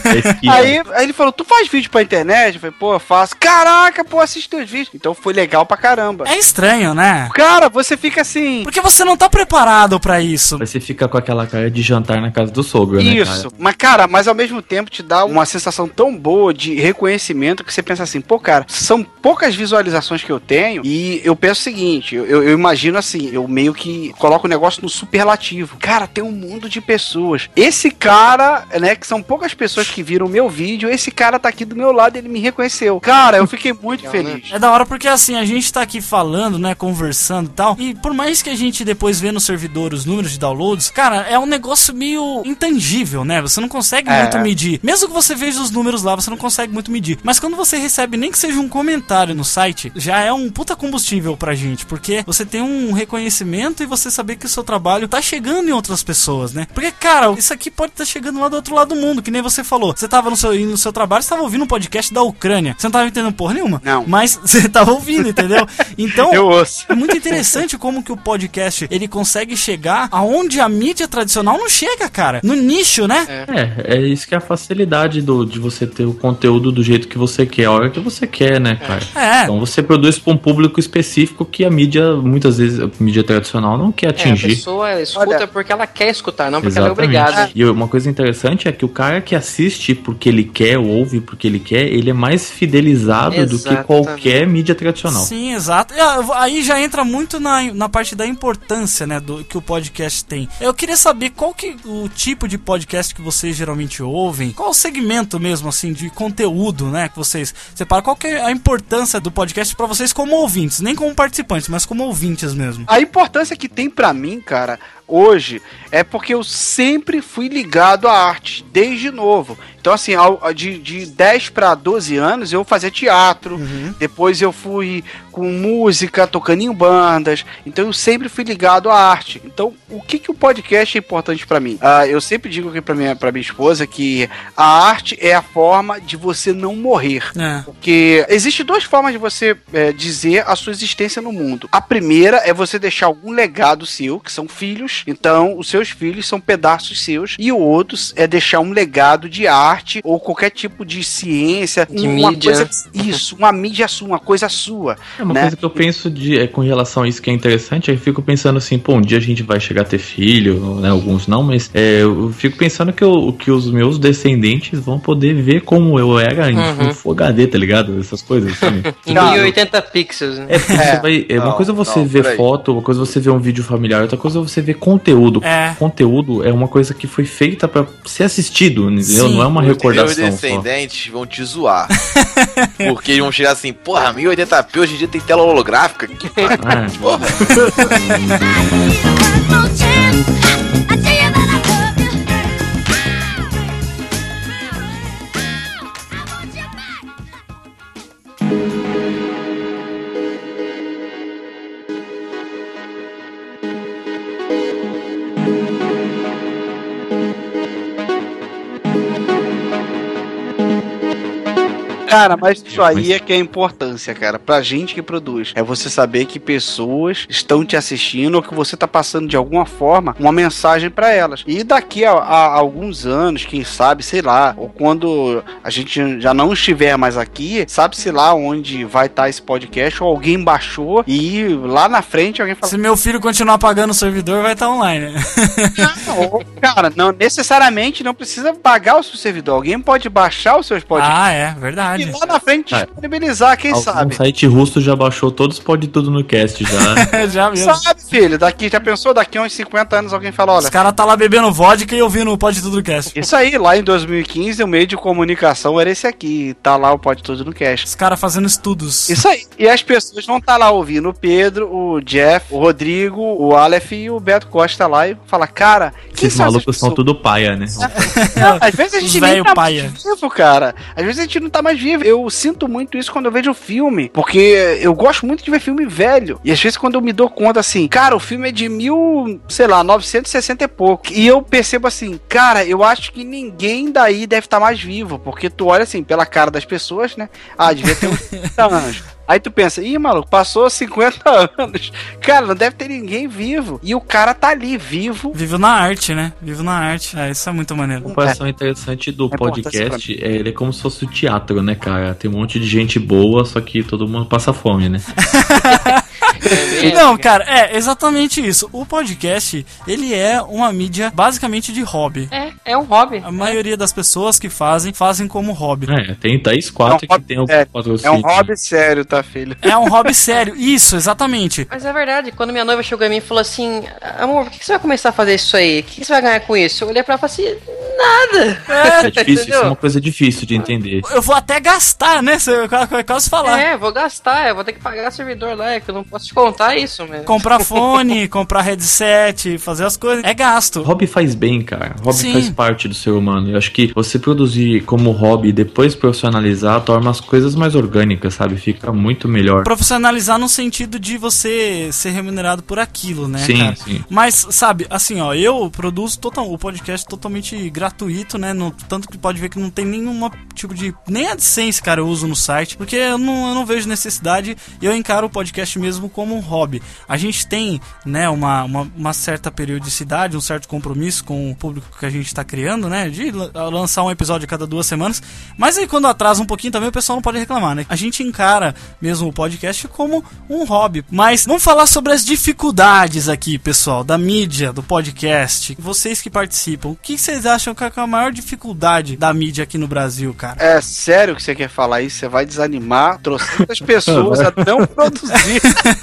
É esquina. Aí, aí ele falou, tu faz vídeo pra internet? Eu falei, pô, eu faço. Caraca, pô, assiste teus vídeos. Então foi legal pra caramba. É estranho, né? Cara, você fica assim. Porque você não tá preparado pra isso. Você fica com aquela cara de jantar na casa do sogro, né, Isso, cara? mas cara, mas ao mesmo tempo te dá uma sensação tão boa de reconhecimento que você pensa assim, pô, cara, são poucas visualizações que eu tenho e eu penso o seguinte, eu, eu imagino assim, eu meio que coloco o negócio no superlativo. Cara, tem um mundo de pessoas. Esse cara, né, que são poucas pessoas que viram o meu vídeo, esse cara tá aqui do meu lado, ele me reconheceu. Cara, eu fiquei muito feliz. É da hora porque assim, a gente tá aqui falando, né, conversando e tal, e por mais que a gente depois vê no servidor os números de downloads, cara, é um negócio meio intangível, né? Você não consegue É. muito medir. Mesmo que você veja os números lá, você não consegue muito medir. Mas quando você recebe nem que seja um comentário no site, já é um puta combustível pra gente, porque você tem um reconhecimento e você saber que o seu trabalho tá chegando em outras pessoas, né? Porque, cara, isso aqui pode estar chegando lá do outro lado do mundo, que nem você falou. Você tava no seu, indo no seu trabalho, você tava ouvindo um podcast da Ucrânia. Você não tava entendendo porra nenhuma. Não. Mas você tava ouvindo, entendeu? Então, Eu ouço. é muito interessante como que o podcast ele consegue chegar aonde a mídia tradicional não chega, cara. No nicho, né? É, é isso que é a facilidade do, de você ter o conteúdo do jeito que você quer, a hora que você quer, né, cara? É. Então você produz para um público específico que a mídia, muitas vezes, a mídia tradicional não quer É, a atingir. pessoa ela escuta Olha- porque ela quer escutar, não porque ela é Exatamente. obrigada. E uma coisa interessante é que o cara que assiste porque ele quer, ouve porque ele quer, ele é mais fidelizado do que Exatamente. qualquer mídia tradicional. Sim, exato. E, ah, Aí já entra muito na, na parte da importância, né, do que o podcast tem. Eu queria saber qual que o tipo de podcast que vocês geralmente ouvem, qual o segmento mesmo assim de conteúdo, né, que vocês separam, qual que é a importância do podcast pra vocês como ouvintes, nem como participantes, mas como ouvintes mesmo. A importância que tem pra mim, cara, hoje, é porque eu sempre fui ligado à arte, desde novo. Então, assim, de, de 10 para 12 anos eu fazia teatro, depois eu fui com música, tocando em bandas. Então, eu sempre fui ligado à arte. Então, o que, que o podcast é importante pra mim? Ah, eu sempre digo aqui pra minha, pra minha esposa que a arte é a forma de você não morrer. É. Porque existe duas formas de você é, dizer a sua existência no mundo. A primeira é você deixar algum legado seu, que são filhos, seus, então os seus filhos são pedaços seus, e outros é deixar um legado de arte ou qualquer tipo de ciência, De uma mídia. coisa isso, uma mídia sua, uma coisa sua. É uma né? coisa que eu penso de, é, com relação a isso que é interessante, eu fico pensando assim, pô, um dia a gente vai chegar a ter filho, né? Alguns não, mas é, eu fico pensando que, eu, que os meus descendentes vão poder ver como eu era em Uhum. Full HD, tá ligado? Essas coisas, sabe? Em Cara, 1080 pixels, né? É, porque você vai, é uma coisa é você não, ver foto, uma coisa é você ver um vídeo familiar, outra coisa é você ver conteúdo. É. Conteúdo é uma coisa que foi feita pra ser assistido, entendeu? Sim. Não é uma recordação só. descendentes vão te zoar. Porque eles vão chegar assim, porra, 1080p hoje em dia tem tela holográfica. Que É. porra. Cara, mas isso aí é que é a importância, cara. Pra gente que produz. É você saber que pessoas estão te assistindo ou que você tá passando de alguma forma uma mensagem pra elas. E daqui a, a alguns anos, quem sabe, sei lá, ou quando a gente já não estiver mais aqui, sabe-se lá onde vai estar esse podcast, ou alguém baixou e lá na frente alguém fala. Se meu filho continuar pagando o servidor, vai estar online, né? Não, cara, não necessariamente não precisa pagar o seu servidor. Alguém pode baixar os seus podcasts. Ah, é, E lá na frente É. disponibilizar, quem Algum sabe? site russo já baixou todos pode tudo no cast já. Já mesmo. Sabe, filho, daqui, já pensou, daqui a uns 50 anos alguém fala, Os olha, caras tá lá bebendo vodka e ouvindo o Pode Tudo Cast. isso aí, lá em 2015, o meio de comunicação era esse aqui, tá lá o Pode Tudo no Cast. Os caras fazendo estudos. Isso aí. E as pessoas vão estar lá ouvindo o Pedro, o Jeff, o Rodrigo, o Aleph e o Beto Costa lá e fala, cara, quem Esses malucos são tudo paia, né? Não, às vezes a Os gente nem tá paia. mais vivo, cara. Às vezes a gente não tá mais vivo. Eu sinto muito isso quando eu vejo filme. Porque eu gosto muito de ver filme velho. E às vezes quando eu me dou conta assim, cara, o filme é de mil, sei lá, 960 e pouco. E eu percebo assim, cara, eu acho que ninguém daí deve estar mais vivo. Porque tu olha assim, pela cara das pessoas, né? Ah, devia ter uns 30 anos. Aí tu pensa, ih, maluco, passou 50 anos. Cara, não deve ter ninguém vivo. E o cara tá ali, vivo. Vivo na arte, né? Vivo na arte. É, isso é muito A maneiro. comparação interessante do É podcast é ele é como se fosse o teatro, né, cara? Tem um monte de gente boa, só que todo mundo passa fome, né? Não, cara, é exatamente isso. O podcast, ele é uma mídia basicamente de hobby. É, é um hobby. A maioria das pessoas que fazem, fazem como hobby. É, tem Thaís 4 É um que tem o sério. É patrocínio. um hobby sério, tá, filho? É um hobby sério. Isso, exatamente. Mas é verdade, quando minha noiva chegou em mim e falou assim: Amor, por que você vai começar a fazer isso aí? O que você vai ganhar com isso? Eu olhei pra ela e falei assim: Nada. É difícil, isso é uma coisa difícil de entender. Eu vou até gastar, né? Se eu qualquer caso falar. É, vou gastar, eu vou ter que pagar servidor lá, é que eu não posso te contar isso, mesmo. Comprar fone, comprar headset, fazer as coisas. É gasto. Hobby faz bem, cara. Hobby Sim. faz parte do ser humano. Eu acho que você produzir como hobby e depois profissionalizar torna as coisas mais orgânicas, sabe? Fica muito melhor. Profissionalizar no sentido de você ser remunerado por aquilo, né, Sim, cara? sim. Mas, sabe, assim, ó, eu produzo total, o podcast totalmente gratuito, né? No, tanto que pode ver que não tem nenhuma tipo de. Nem AdSense, cara, eu uso no site, porque eu não, eu não vejo necessidade e eu encaro o podcast mesmo como um hobby. A gente tem, né, uma, uma, uma certa periodicidade, um certo compromisso com o público que a gente está criando, né? De la- lançar um episódio a cada duas semanas. Mas aí quando atrasa um pouquinho também o pessoal não pode reclamar, né? A gente encara mesmo o podcast como um hobby. Mas vamos falar sobre as dificuldades aqui, pessoal, da mídia, do podcast. Vocês que participam, o que vocês acham que é a maior dificuldade da mídia aqui no Brasil, cara? É sério que você quer falar isso? Você vai desanimar trocentas pessoas a não produzir.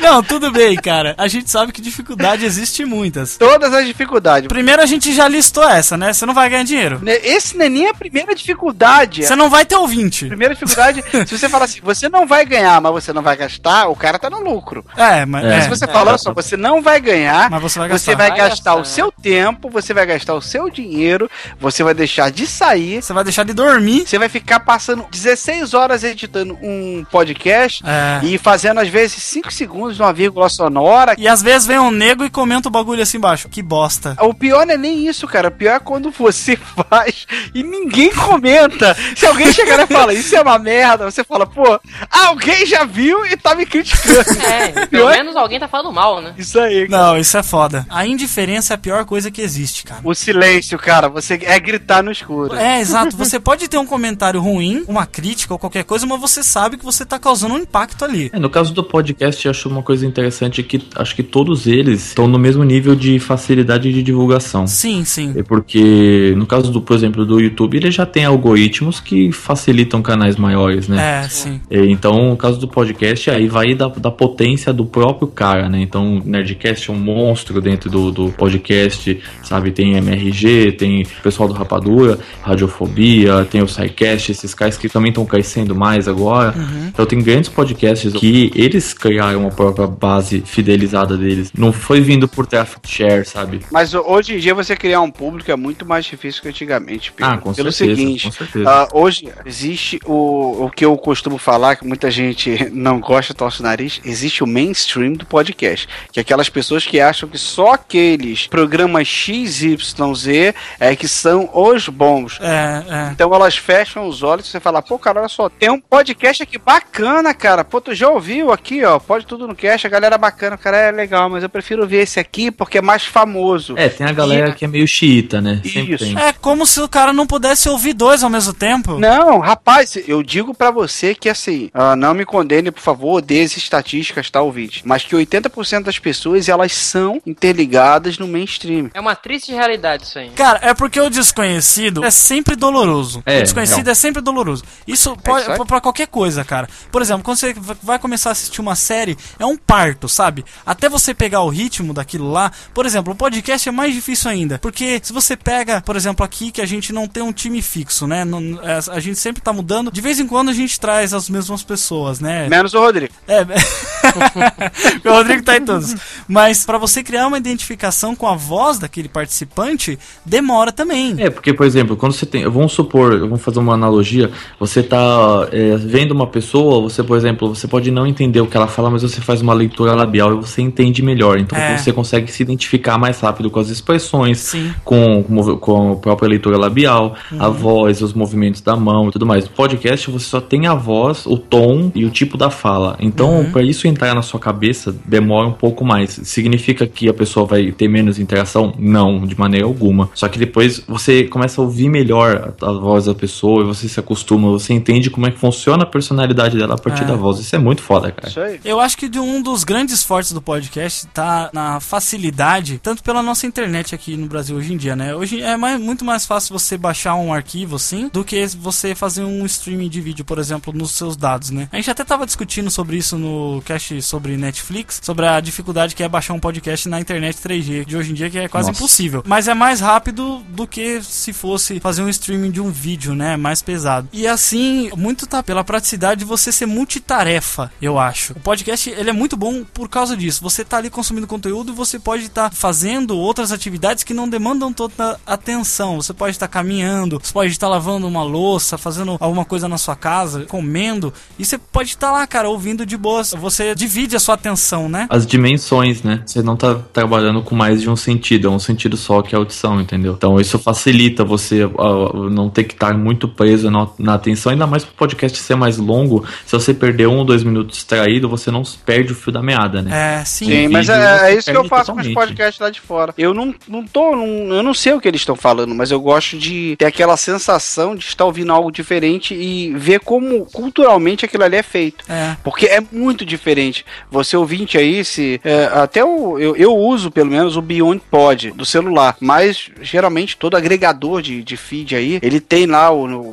Não, tudo bem, cara. A gente sabe que dificuldade existe muitas. Todas as dificuldades. Primeiro a gente já listou essa, né? Você não vai ganhar dinheiro. Esse não é nem a primeira dificuldade. Você não vai ter ouvinte. Primeira dificuldade, se você falar assim, você não vai ganhar, mas você não vai gastar, o cara tá no lucro. É, mas. É. é. Se você falar só, você não vai ganhar, Mas você vai você gastar. vai Vai gastar gastar, o seu tempo, você vai gastar o seu dinheiro, você vai deixar de sair, Você vai deixar de dormir. você vai ficar passando 16 horas editando um podcast É. e fazendo às vezes 5 segundos segundos, uma vírgula sonora. E às vezes vem um nego e comenta o bagulho assim embaixo. Que bosta. O pior não é nem isso, cara. O pior é quando você faz e ninguém comenta. Se alguém chegar e fala, isso é uma merda, você fala, pô, alguém já viu e tá me criticando. É, pelo menos alguém tá falando mal, né? Isso aí, cara. Não, isso é foda. A indiferença é a pior coisa que existe, cara. O silêncio, cara, você é gritar no escuro. É, exato. Você pode ter um comentário ruim, uma crítica ou qualquer coisa, mas você sabe que você tá causando um impacto ali. É, no caso do podcast, eu acho uma coisa interessante que acho que todos eles estão no mesmo nível de facilidade de divulgação. Sim, sim. É porque, no caso do, por exemplo, do YouTube, ele já tem algoritmos que facilitam canais maiores, né? É, sim. É, Então, no caso do podcast, aí vai da, da potência do próprio cara, né? Então, o Nerdcast é um monstro dentro do, do podcast, sabe? Tem MRG, tem o pessoal do Rapadura, Radiofobia, tem o SciCast, esses caras que também estão crescendo mais agora. Uhum. Então, tem grandes podcasts que eles criaram a própria base fidelizada deles. Não foi vindo por traffic share, sabe? Mas ho- hoje em dia você criar um público é muito mais difícil que antigamente. Pedro. Ah, com Pelo certeza, seguinte, com certeza. ah, hoje existe o, o que eu costumo falar, que muita gente não gosta, torce o nariz, existe o mainstream do podcast. Que é aquelas pessoas que acham que só aqueles programas XYZ é que são os bons. É, é. Então elas fecham os olhos e você fala, pô, cara, olha só, tem um podcast aqui bacana, cara. Pô, tu já ouviu aqui, ó? Pode tudo no cast, a galera bacana, cara, é legal, mas eu prefiro ver esse aqui porque é mais famoso. É, tem a galera que é meio xiita, né? Sempre Isso. tem. É como se o cara não pudesse ouvir dois ao mesmo tempo. Não, rapaz, eu digo pra você que assim, ah, não me condene, por favor, as estatísticas, tá, ouvinte? Mas que 80% das pessoas, elas são interligadas no mainstream. É uma triste realidade isso aí. Cara, é porque o desconhecido é sempre doloroso. É, o desconhecido não. é sempre doloroso. Isso pode isso aí. pra- qualquer coisa, cara. Por exemplo, quando você vai começar a assistir uma série, é um parto, sabe? Até você pegar o ritmo daquilo lá. Por exemplo, o podcast é mais difícil ainda. Porque se você pega, por exemplo, aqui que a gente não tem um time fixo, né? Não- é, a gente sempre tá mudando. De vez em quando a gente traz as mesmas pessoas, né? Menos o Rodrigo. É, o Rodrigo tá em todos. Mas pra você criar uma identificação com a voz daquele participante, demora também. É, porque, por exemplo, quando você tem. Vamos supor, vamos fazer uma analogia. Você tá é, vendo uma pessoa, você, por exemplo, você pode não entender o que ela fala, mas você faz uma leitura labial e você entende melhor. Então É. você consegue se identificar mais rápido com as expressões, com, com, com a própria leitura labial, a Uhum. voz, os movimentos da mão e tudo mais. No podcast você só tem a voz, o tom e o tipo da fala. Então, Uhum. pra isso entrar na sua cabeça, demora um pouco mais. Significa que a pessoa vai ter menos interação? Não, de maneira alguma. Só que depois você começa a ouvir melhor a, a voz da pessoa e você se acostuma, você entende como é que funciona a personalidade dela a partir É. da voz. Isso é muito foda, cara. Isso aí. Eu acho que de um dos grandes fortes do podcast tá na facilidade, tanto pela nossa internet aqui no Brasil hoje em dia, né? Hoje é mais- muito mais fácil você baixar um arquivo assim do que você fazer um streaming de vídeo, por exemplo, nos seus dados, né? A gente até tava discutindo sobre isso no cast sobre Netflix, sobre a dificuldade que é baixar um podcast na internet 3G de hoje em dia, que é quase Nossa. impossível. Mas é mais rápido do que se fosse fazer um streaming de um vídeo, né? Mais pesado. E assim, muito tá pela praticidade de você ser multitarefa, eu acho. O podcast, ele é muito bom por causa disso. Você tá ali consumindo conteúdo e você pode estar fazendo outras atividades que não demandam toda a atenção. Você pode estar caminhando, você pode estar lavando uma louça, fazendo alguma coisa na sua casa, comendo. E você pode estar lá, cara, ouvindo de boas. Você divide a sua atenção, né? As dimensões, né? Você não tá trabalhando com mais de um sentido, é um sentido só que é a audição, entendeu? Então isso facilita você ah, não ter que estar muito preso na, na atenção, ainda mais pro podcast ser mais longo. Se você perder um ou dois minutos distraído, você não perde o fio da meada, né? É, sim. Sim, mas é, é isso que eu faço com os totalmente. podcasts lá de fora. Eu não, não tô. Não, eu não sei o que eles estão falando, mas eu gosto de ter aquela sensação de estar ouvindo algo diferente e ver como culturalmente aquilo ali é feito. É. Porque é muito diferente. Você ouvinte aí, se. é, até o, eu, eu uso pelo menos o Beyond Pod do celular. Mas geralmente todo agregador de, de feed aí, ele tem lá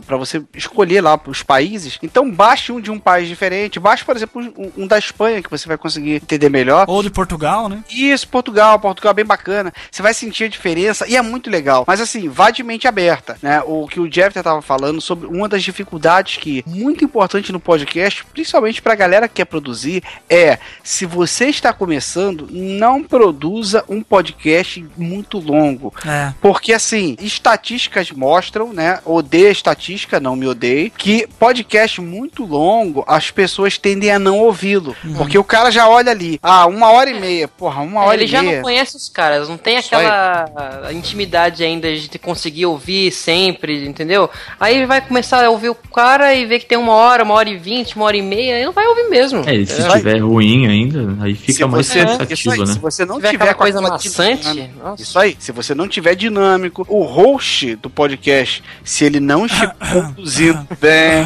pra você escolher lá os países. Então baixe um de um país diferente. Baixe, por exemplo, um, um da Espanha, que você vai conseguir entender melhor. Ou de Portugal, né? Isso, Portugal, Portugal é bem bacana. Você vai sentir a diferença e é muito legal. Mas assim, vá de mente aberta, né? O que o Jeff tava falando sobre uma das dificuldades que muito importante no podcast, principalmente pra galera que quer produzir, é: se você está começando, não produza um podcast muito longo. É. Porque, assim, estatísticas mostram, né? Odeia estatística, não me odeie, que podcast muito longo, as pessoas tendem a não ouvi-lo. Uhum. Porque o cara já olha ali, ah, uma hora e meia, porra, uma hora Ele e já meia. não conhece os caras, não tem aquela intimidade ainda de conseguir ouvir sempre, entendeu? Aí ele vai começar a ouvir o cara e ver que tem uma hora, uma hora e vinte, uma hora e meia, ele não vai ouvir mesmo. É, e se É. ruim ainda, aí fica Se mais você- cansativo, aí, né? Se você não tiver tiver coisa maçante, dinâmica- nossa. Isso aí. Se você não tiver dinâmico, o host do podcast, se ele não estiver conduzindo bem.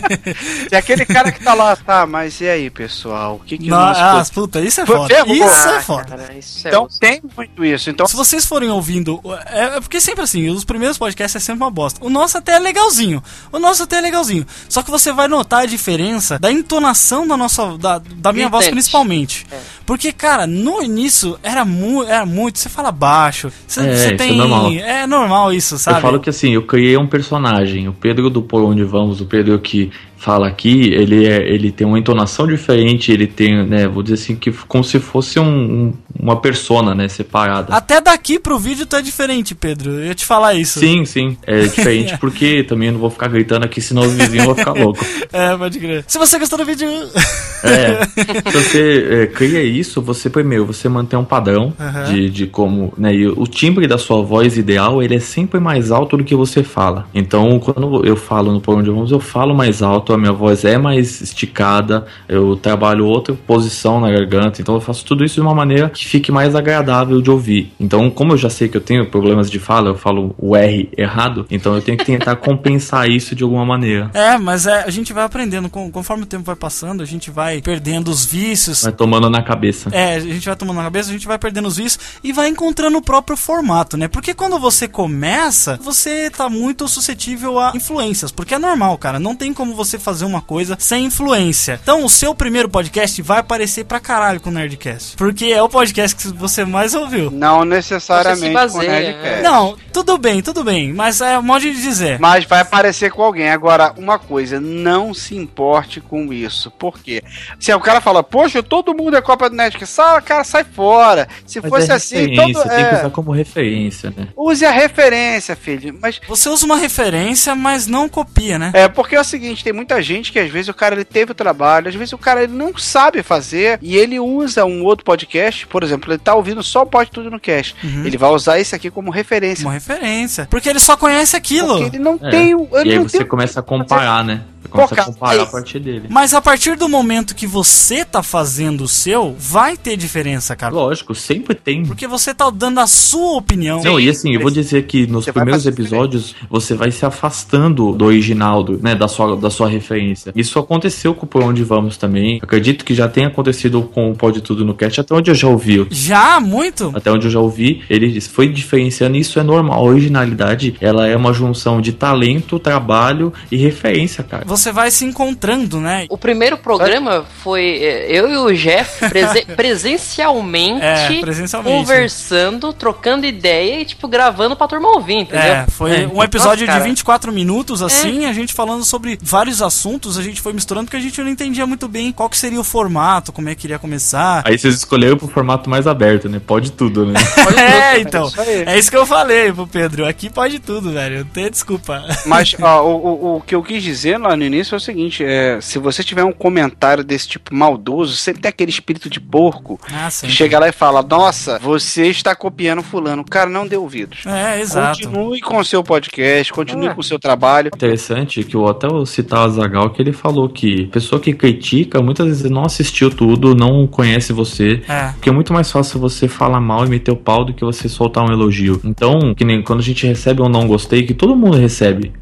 se aquele cara que tá lá, tá, mas e aí, pessoal? O que que Não, nós ah, puta, isso é Foi foda. mesmo? Isso é foda. Cara, isso é Então osso. tem muito isso. Então Se vocês forem ouvindo. É, é porque sempre assim, os primeiros podcasts é sempre uma bosta. O nosso até é legalzinho. O nosso até é legalzinho. Só que você vai notar a diferença da entonação da nossa. Da, da minha voz, principalmente. É. Porque, cara, no início era, mu era muito. Você fala baixo. Você, É, você é tem. normal. É normal isso, sabe? Eu falo que assim, eu criei um personagem. O Pedro do Por Onde Vamos, o Pedro que fala aqui, ele, é, ele tem uma entonação diferente, ele tem, né, vou dizer assim, que como se fosse um, um- uma persona, né, separada. Até daqui pro vídeo tá diferente, Pedro. Eu ia te falar isso. Sim, sim, é diferente porque também eu não vou ficar gritando aqui, senão os vizinhos vão ficar loucos. É, pode crer. Se você gostou do vídeo. É, se você é, cria isso, você primeiro, você mantém um padrão Aham. de, de como, né, e o timbre da sua voz ideal, ele é sempre mais alto do que você fala. Então, quando eu falo no Por Onde Vamos, eu falo mais alto, a minha voz é mais esticada, eu trabalho outra posição na garganta, então eu faço tudo isso de uma maneira que fique mais agradável de ouvir. Então, como eu já sei que eu tenho problemas de fala, eu falo o R errado, então eu tenho que tentar compensar isso de alguma maneira. É, mas é, a gente vai aprendendo. Conforme o tempo vai passando, a gente vai perdendo os vícios. Vai tomando na cabeça. É, a gente vai tomando na cabeça, a gente vai perdendo os vícios e vai encontrando o próprio formato, né? Porque quando você começa, você tá muito suscetível a influências. Porque é normal, cara. Não tem como você fazer uma coisa sem influência. Então, o seu primeiro podcast vai aparecer pra caralho com o Nerdcast. Porque é o podcast que você mais ouviu. não necessariamente se com baseia, Nerdcast. Não, tudo bem, tudo bem. Mas é um modo de dizer. Mas vai aparecer com alguém. Agora, uma coisa, não se importe com isso. Por quê? Se o cara fala, poxa, todo mundo é cópia do Nerdcast, sai, cara, sai fora. Se Mas fosse é assim, todo. tem que é, usar como referência, né? Use a referência, filho. Mas Você usa uma referência, mas não copia, né? é porque é o seguinte, tem muita gente que às vezes o cara ele teve o trabalho, às vezes o cara ele não sabe fazer e ele usa um outro podcast, por exemplo, ele tá ouvindo só o Pode Tudo no Cast. Uhum. Ele vai usar esse aqui como referência. Uma referência. Porque ele só conhece aquilo. Porque ele não É. tem o. E Ele aí não você tem... começa a comparar, né? Você Pô, a cara, comparar é a partir dele. Mas a partir do momento que você tá fazendo o seu, vai ter diferença, cara. Lógico, sempre tem. Porque você tá dando a sua opinião. Não, e assim, eu vou dizer que nos Você primeiros episódios você vai se afastando do original, do, né, da sua, da sua referência. Isso aconteceu com o Por Onde Vamos também. Acredito que já tenha acontecido com o Pode Tudo no Cast, até onde eu já ouvi. Já, muito? Até onde eu já ouvi, ele foi diferenciando, e isso é normal. A originalidade, ela é uma junção de talento, trabalho e referência, cara. Você vai se encontrando, né? O primeiro programa foi é, eu e o Jeff prese- presencialmente, É, presencialmente. conversando, trocando ideia e, tipo, gravando pra turma ouvir, entendeu? É, foi É, um episódio nossa, de 24 minutos, assim, a gente falando sobre vários assuntos, a gente foi misturando porque a gente não entendia muito bem qual que seria o formato, como é que iria começar. Aí vocês escolheram pro formato mais aberto, né? Pode tudo, né? é, então. isso aí. É isso que eu falei pro Pedro. Aqui pode tudo, velho. Não tem desculpa. Mas ó, o, o, o que eu quis dizer lá no início é o seguinte: é, se você tiver um comentário desse tipo maldoso, sempre tem aquele espírito de porco Ah, que chega lá e fala: Nossa, você está copiando fulano. Cara, não dê ouvidos. É, exato. Continue com o seu podcast, continue É. com o seu trabalho. Interessante que eu até vou citar o Zagal que ele falou que a pessoa que critica muitas vezes não assistiu tudo, não conhece você. É. Porque é muito mais fácil você falar mal e meter o pau do que você soltar um elogio. Então, que nem quando a gente recebe um não gostei, que todo mundo recebe,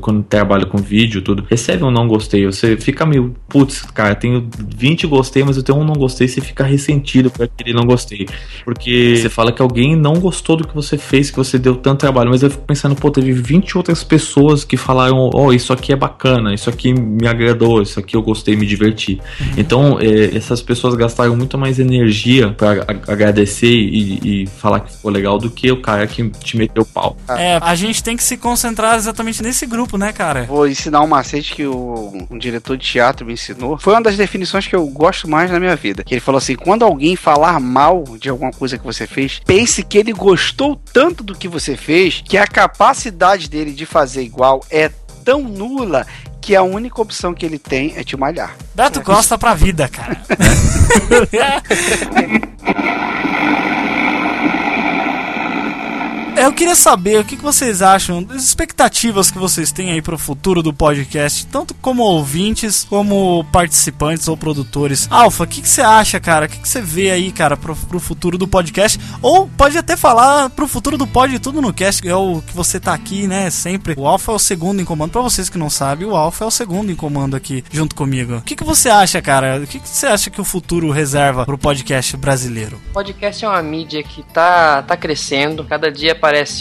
quando trabalha com vídeo, tudo, recebe um não gostei. Você fica meio, putz, cara, tenho 20 gostei, mas eu tenho um não gostei, você fica ressentido por aquele não gostei. Porque você fala que alguém não gostou do que você fez, que você deu tanto trabalho, mas eu fico pensando, pô, teve 20 outras pessoas que falaram, ó, isso aqui é bacana, isso aqui me agradou, isso aqui eu gostei, me diverti. Então, eh, essas pessoas gastaram muito mais energia pra a- agradecer e, e falar que ficou legal do que o cara que te meteu o pau. É, a gente tem que se concentrar exatamente nesse grupo, né, cara? Vou ensinar um macete que o, um diretor de teatro me ensinou foi uma das definições que eu gosto mais na minha vida. Que ele falou assim: quando alguém falar mal de alguma coisa que você fez, pense que ele gostou tanto do que você fez que a capacidade dele de fazer igual é tão nula que a única opção que ele tem é te malhar. Beto Costa pra vida, cara. Eu queria saber o que que vocês acham das expectativas que vocês têm aí pro futuro do podcast, tanto como ouvintes, como participantes ou produtores. Alfa, o que que você acha, cara? O que que você vê aí, cara, pro, pro futuro do podcast? Ou pode até falar pro futuro do pod tudo no cast, que é o que você tá aqui, né, sempre. O Alfa é o segundo em comando. Pra vocês que não sabem, o Alfa é o segundo em comando aqui, junto comigo. O que que você acha, cara? O que que você acha que o futuro reserva pro podcast brasileiro? Podcast é uma mídia que tá, tá crescendo, cada dia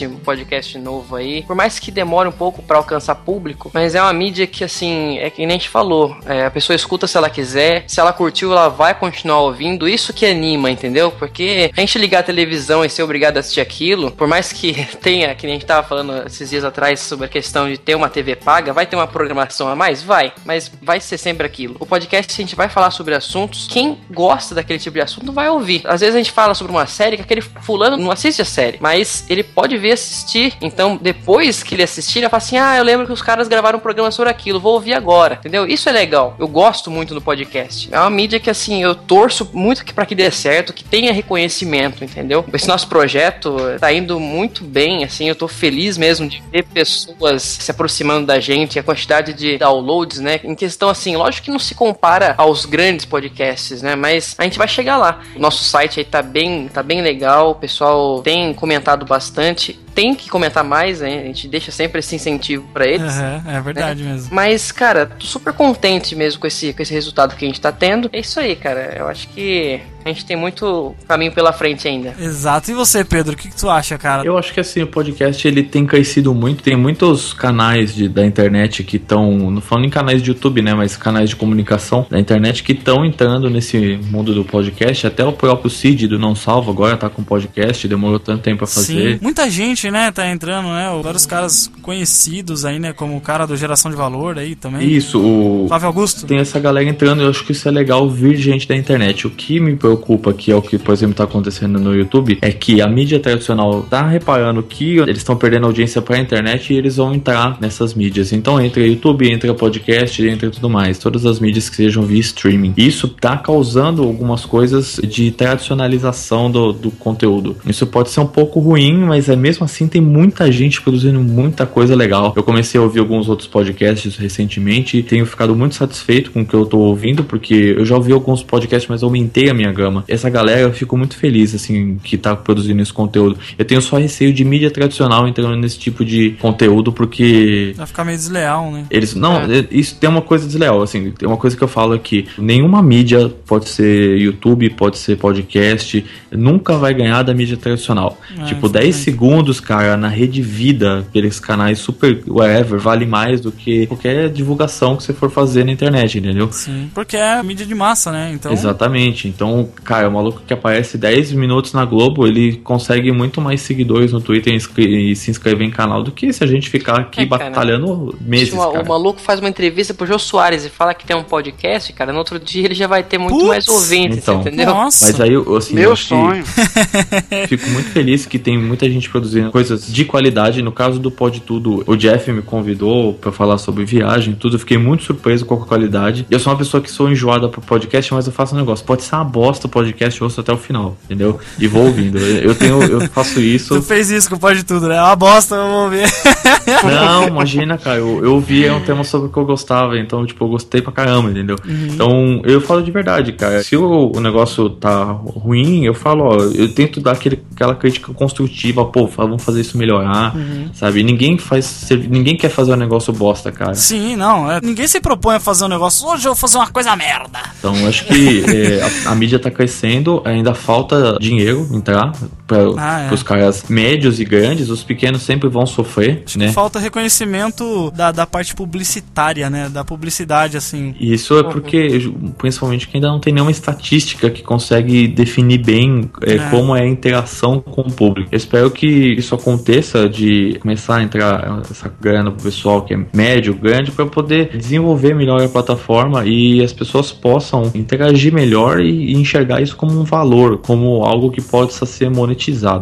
um podcast novo aí. Por mais que demore um pouco pra alcançar público, mas é uma mídia que, assim, é que nem a gente falou. é, a pessoa escuta se ela quiser, se ela curtiu, ela vai continuar ouvindo. Isso que anima, entendeu? Porque a gente ligar a televisão e ser obrigado a assistir aquilo, por mais que tenha, que nem a gente tava falando esses dias atrás sobre a questão de ter uma TV paga, vai ter uma programação a mais? Vai, mas vai ser sempre aquilo. O podcast, a gente vai falar sobre assuntos, quem gosta daquele tipo de assunto vai ouvir. Às vezes a gente fala sobre uma série que aquele fulano não assiste a série, mas ele pode ver assistir. Então, depois que ele assistir, ele vai falar assim: ah, eu lembro que os caras gravaram um programa sobre aquilo, vou ouvir agora. Entendeu? Isso é legal. Eu gosto muito do podcast. É uma mídia que, assim, eu torço muito que para que dê certo, que tenha reconhecimento, entendeu? Esse nosso projeto tá indo muito bem, assim, eu tô feliz mesmo de ver pessoas se aproximando da gente, a quantidade de downloads, né? Em questão, assim, lógico que não se compara aos grandes podcasts, né? Mas a gente vai chegar lá. O nosso site aí tá bem, tá bem legal, o pessoal tem comentado bastante restaurante tem que comentar mais, né? A gente deixa sempre esse incentivo pra eles. Aham, é verdade mesmo. Mas, cara, tô super contente mesmo com esse, com esse resultado que a gente tá tendo. É isso aí, cara. Eu acho que a gente tem muito caminho pela frente ainda. Exato. E você, Pedro, o que, que tu acha, cara? Eu acho que assim, o podcast ele tem crescido muito. Tem muitos canais de, da internet que estão, não falando em canais de YouTube, né? Mas canais de comunicação da internet que estão entrando nesse mundo do podcast. Até o próprio Cid do Não Salvo agora tá com podcast, demorou tanto tempo pra fazer. Sim, muita gente, né, tá entrando, né? Vários caras conhecidos aí, né? Como o cara do Geração de Valor aí também. Isso, o. Flávio Augusto. Tem essa galera entrando, eu acho que isso é legal vir gente da internet. O que me preocupa, que é o que, por exemplo, tá acontecendo no YouTube, é que a mídia tradicional tá reparando que eles estão perdendo audiência pra internet e eles vão entrar nessas mídias. Então entra YouTube, entra podcast, entra tudo mais. Todas as mídias que sejam via streaming. Isso tá causando algumas coisas de tradicionalização do, do conteúdo. Isso pode ser um pouco ruim, mas é mesmo assim tem muita gente produzindo muita coisa legal. Eu comecei a ouvir alguns outros podcasts recentemente e tenho ficado muito satisfeito com o que eu tô ouvindo, porque eu já ouvi alguns podcasts, mas aumentei a minha gama. Essa galera eu fico muito feliz, assim, que tá produzindo esse conteúdo. Eu tenho só receio de mídia tradicional entrando nesse tipo de conteúdo, porque Vai ficar meio desleal, né? eles. Não, é, isso tem uma coisa desleal, assim. Tem uma coisa que eu falo aqui. Nenhuma mídia, pode ser YouTube, pode ser podcast, nunca vai ganhar da mídia tradicional. É, tipo, 10 segundos, cara, na rede vida, aqueles canais super whatever, vale mais do que qualquer divulgação que você for fazer na internet, entendeu? Sim. Porque é mídia de massa, né? Então. Exatamente. Então, cara, o maluco que aparece 10 minutos na Globo, ele consegue muito mais seguidores no Twitter e, e se inscrever em canal do que se a gente ficar aqui É, batalhando meses, Se o, cara. o maluco faz uma entrevista pro Jô Soares e fala que tem um podcast, cara, no outro dia ele já vai ter muito Putz! mais ouvintes, Então. entendeu? Nossa. Mas aí, eu, assim, Meu sonho. Fico muito feliz que tem muita gente produzindo coisas de qualidade. No caso do Pode Tudo, o Jeff me convidou pra falar sobre viagem tudo. Eu fiquei muito surpreso com a qualidade. Eu sou uma pessoa que sou enjoada pro podcast, mas eu faço um negócio. Pode ser uma bosta o podcast, eu ouço até o final, entendeu? E vou ouvindo. Eu tenho, eu faço isso. Tu fez isso com o Pode Tudo, né? É uma bosta, vou ver. Não, imagina, cara. Eu, eu vi é um tema sobre o que eu gostava, então, tipo, eu gostei pra caramba, entendeu? Uhum. Então, eu falo de verdade, cara. Se o, o negócio tá ruim, eu falo, ó, eu tento dar aquele, aquela crítica construtiva, pô, vamos fazer isso melhorar, Uhum. sabe? Ninguém faz. Ninguém quer fazer um negócio bosta, cara. Sim, não. é- ninguém se propõe a fazer um negócio. Hoje eu vou fazer uma coisa merda. Então, acho que é, a, a mídia tá crescendo, ainda falta dinheiro entrar. Para Ah, é. os caras médios e grandes, os pequenos sempre vão sofrer, né? Falta reconhecimento da, da parte publicitária, né? Da publicidade, assim. E isso é porque, principalmente, que ainda não tem nenhuma estatística que consegue definir bem é, É. como é a interação com o público. Eu espero que isso aconteça de começar a entrar essa grana pro pessoal que é médio, grande, para poder desenvolver melhor a plataforma e as pessoas possam interagir melhor e, e enxergar isso como um valor, como algo que possa ser monetizado.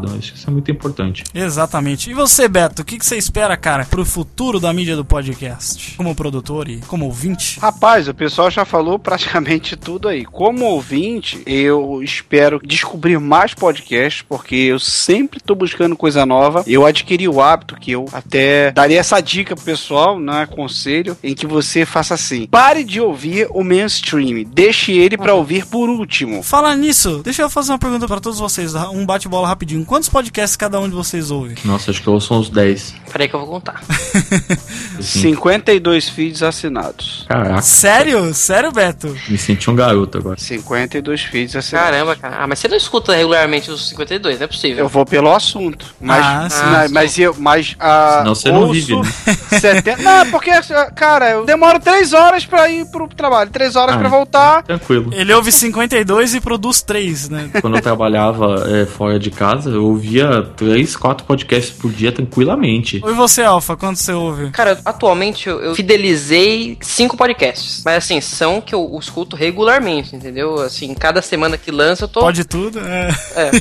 Eu Acho que isso é muito importante. Exatamente. E você, Beto, o que, que você espera, cara, pro futuro da mídia do podcast? Como produtor e como ouvinte? Rapaz, o pessoal já falou praticamente tudo aí. Como ouvinte, eu espero descobrir mais podcasts, porque eu sempre tô buscando coisa nova. Eu adquiri o hábito que eu até daria essa dica pro pessoal, né? Conselho, em que você faça assim: pare de ouvir o mainstream, deixe ele pra ouvir por último. Falar nisso, deixa eu fazer uma pergunta pra todos vocês, um bate-bola rapidinho. Quantos podcasts cada um de vocês ouve? Nossa, acho que eu ouço uns 10. Peraí que eu vou contar. 52 feeds assinados. Caraca, Sério? Sério, Beto? me senti um garoto agora. 52 feeds assinados. Caramba, cara. Ah, mas você não escuta regularmente os 52, não é possível. Eu vou pelo assunto. Mas, Ah, sim. mas, mas eu. Mas a. Senão você não vive, né? 70... Não, porque, cara, eu demoro 3 horas pra ir pro trabalho, 3 horas Ah, pra voltar. Tranquilo. Ele ouve 52 e produz 3, né? Quando eu trabalhava é, fora de casa, eu ouvia 3, 4 podcasts por dia tranquilamente. E você, Alfa, quanto você ouve? Cara, atualmente eu, eu fidelizei cinco podcasts. Mas assim, são que eu escuto regularmente, entendeu? Assim, cada semana que lança eu tô. Pode tudo? É. É.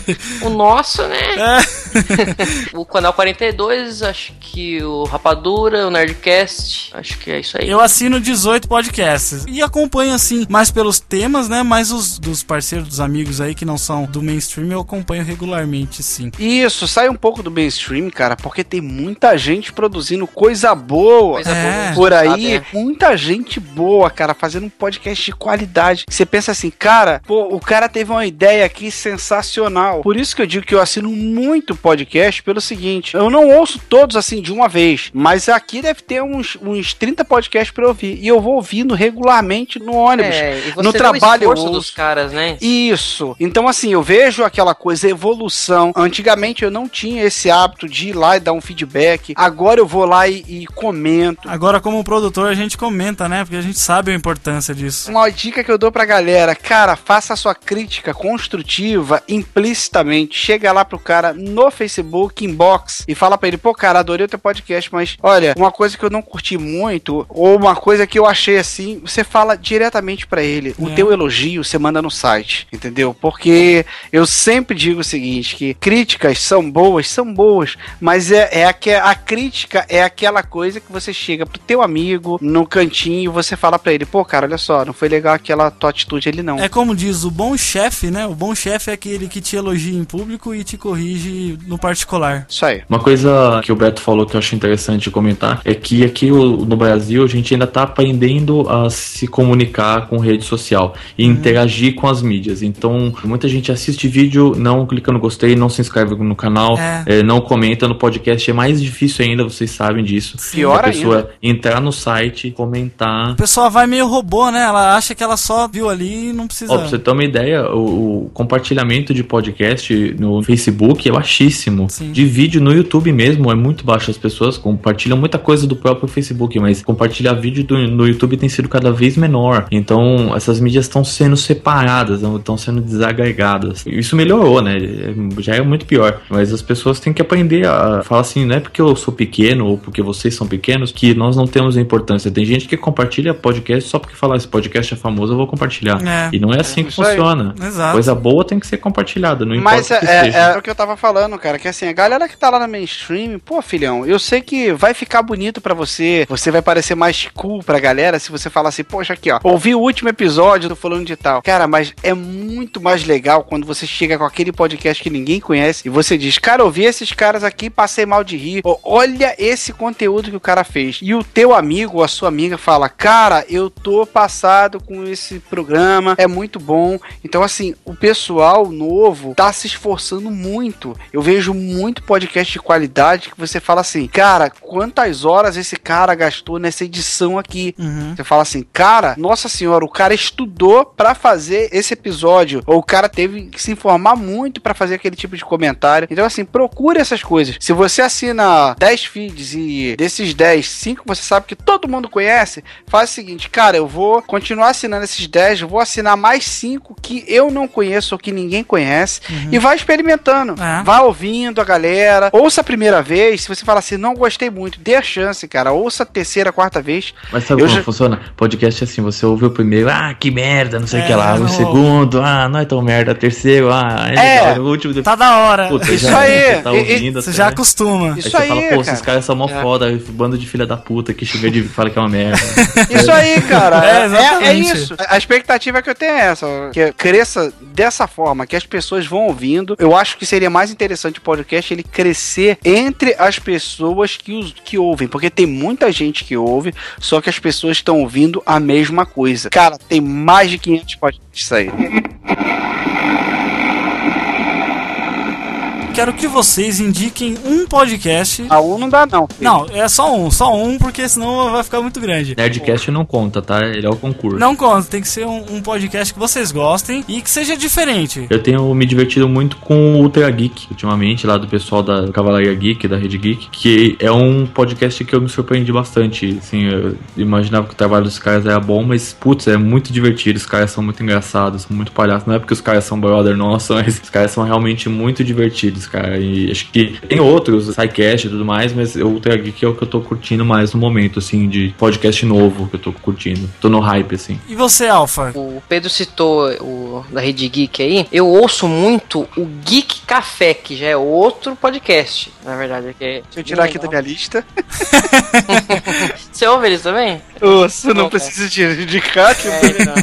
O nosso, né? É. O canal 42, acho que o Rapadura, o Nerdcast. Acho que é isso aí. Eu assino 18 podcasts e acompanho assim, mais pelos temas, né? Mais os dos parceiros, dos amigos aí que não são do mainstream, eu acompanho regularmente, sim. Isso, sai um pouco do mainstream, cara, porque tem muita gente produzindo coisa boa. Coisa É. boa. Por aí, né? muita gente boa, cara, fazendo um podcast de qualidade. Você pensa assim, cara, pô, o cara teve uma ideia aqui sensacional. Por isso que eu digo que eu assino muito podcast pelo seguinte: eu não ouço todos assim de uma vez, mas aqui deve ter uns, uns 30 podcasts pra eu ouvir. E eu vou ouvindo regularmente no ônibus. É, e você no trabalho o dos caras, né? Isso. Então, assim, eu vejo aquela coisa, evolução. Antigamente eu não tinha esse hábito de ir lá e dar um feedback. Agora eu vou lá e, e comento. Agora, como produtor, a gente comenta, né? Porque a gente sabe a importância disso. Uma dica que eu dou pra galera, cara, faça a sua crítica construtiva implicitamente. Chega lá pro cara no Facebook, inbox, e fala pra ele, pô, cara, adorei o teu podcast, mas olha, uma coisa que eu não curti muito, ou uma coisa que eu achei assim, você fala diretamente pra ele. O É. teu elogio você manda no site, entendeu? Porque eu sempre digo o seguinte, que críticas são boas, são boas, mas é, é a, que a crítica é aquela coisa que você chega pro teu amigo no cantinho e você fala pra ele, pô, cara, olha só, não foi legal aquela tua atitude ali não. É como diz o bom chefe, né? O bom chefe é aquele que te elogia em público e te corrige no particular. Isso aí. Uma coisa que o Beto falou que eu acho interessante comentar é que aqui no Brasil a gente ainda está aprendendo a se comunicar com rede social e interagir com as mídias. Então, muita gente assiste vídeo, não clica no gostei, não se inscreve no canal, É. eh, não comenta no podcast. É mais difícil ainda, vocês sabem disso. Pior a pessoa entrar no site, comentar. A pessoa vai meio robô, né? Ela acha que ela só viu ali e não precisa. Ó, pra você ter uma ideia, o, o compartilhamento de podcast no Facebook é baixíssimo. Sim. De vídeo no YouTube mesmo é muito baixo. As pessoas compartilham muita coisa do próprio Facebook, mas compartilhar vídeo do- no YouTube tem sido cada vez menor. Então, essas mídias estão sendo separadas, estão sendo desagregadas. Isso melhorou, né? É- Já é muito pior. Mas as pessoas têm que aprender a falar assim, não é porque eu sou pequeno ou porque vocês são pequenos que nós não temos importância. Tem gente que compartilha podcast só porque falar esse podcast é famoso, eu vou compartilhar. É. E não é assim que Isso aí. funciona. Exato. Coisa boa tem que ser compartilhada, não Mas importa é, o que é- seja. é o que eu tava falando, cara, que assim, a galera que tá lá na mainstream, pô, filhão, eu sei que vai ficar bonito pra você, você vai parecer mais cool pra galera se você falar assim, poxa, aqui ó, ouvi o último episódio do fulano de tal. Cara, mas é muito mais legal quando você chega com aquele podcast que ninguém conhece e você diz, cara, ouvi esses caras aqui, passei mal de rir, olha esse conteúdo que o cara fez. E o teu amigo ou a sua amiga fala, cara, eu tô passado com esse programa, é muito bom. Então, assim, o pessoal novo tá se esforçando muito. Eu vejo vejo muito podcast de qualidade que você fala assim, cara, quantas horas esse cara gastou nessa edição aqui? Uhum. Você fala assim, cara, nossa senhora, o cara estudou pra fazer esse episódio, ou o cara teve que se informar muito pra fazer aquele tipo de comentário. Então, assim, procure essas coisas. Se você assina 10 feeds e desses 10, 5 você sabe que todo mundo conhece, faz o seguinte, cara, eu vou continuar assinando esses 10, eu vou assinar mais 5 que eu não conheço ou que ninguém conhece e vai experimentando. É. Vai ouvindo a galera. Ouça a primeira vez, se você fala assim, não gostei muito, dê a chance, cara. Ouça a terceira, quarta vez. Mas sabe Eu como já- funciona? Podcast é assim, você ouve o primeiro, ah, que merda, não sei o É, que lá. não. O segundo, ah, não é tão merda. Terceiro, ah, é, É. legal. O último, Tá da hora. Puta, Isso já, aí. Você tá E- e- ouvindo, Você até. já acostuma. Aí Isso você aí, fala, pô, esses cara. caras são mó É. foda, bando de filha da puta que chega de fala que é uma merda. Isso aí, cara. É, É, é, exatamente. isso. A expectativa que eu tenho é essa. Que cresça dessa forma, que as pessoas vão ouvindo. Eu acho que seria mais interessante o podcast ele crescer entre as pessoas que, os, que ouvem. Porque tem muita gente que ouve, só que as pessoas estão ouvindo a mesma coisa. Cara, tem mais de 500 podcasts aí. Quero que vocês indiquem um podcast. A um não dá, não. filho. Não, é só um, só um, porque senão vai ficar muito grande. Nerdcast não conta, tá? Ele é o concurso. Não conta, tem que ser um, um podcast que vocês gostem e que seja diferente. Eu tenho me divertido muito com o Ultra Geek, ultimamente, lá do pessoal da Cavalaria Geek, da Rede Geek, que é um podcast que eu me surpreendi bastante. Assim, eu imaginava que o trabalho dos caras era bom, mas, putz, é muito divertido. Os caras são muito engraçados, são muito palhaços. Não é porque os caras são brother nossa, mas os caras são realmente muito divertidos, cara. E acho que tem outros, SciCast e tudo mais, mas o Ultra Geek é o que eu tô curtindo mais no momento, assim, de podcast novo que eu tô curtindo. Tô no hype, assim. E você, Alfa? O Pedro citou o da Rede Geek aí. Eu ouço muito o Geek Café, que já é outro podcast, na verdade. Que é Deixa eu tirar aqui da minha lista. Você ouve eles também? Ouço, não Não, preciso te indicar. tipo, É, então.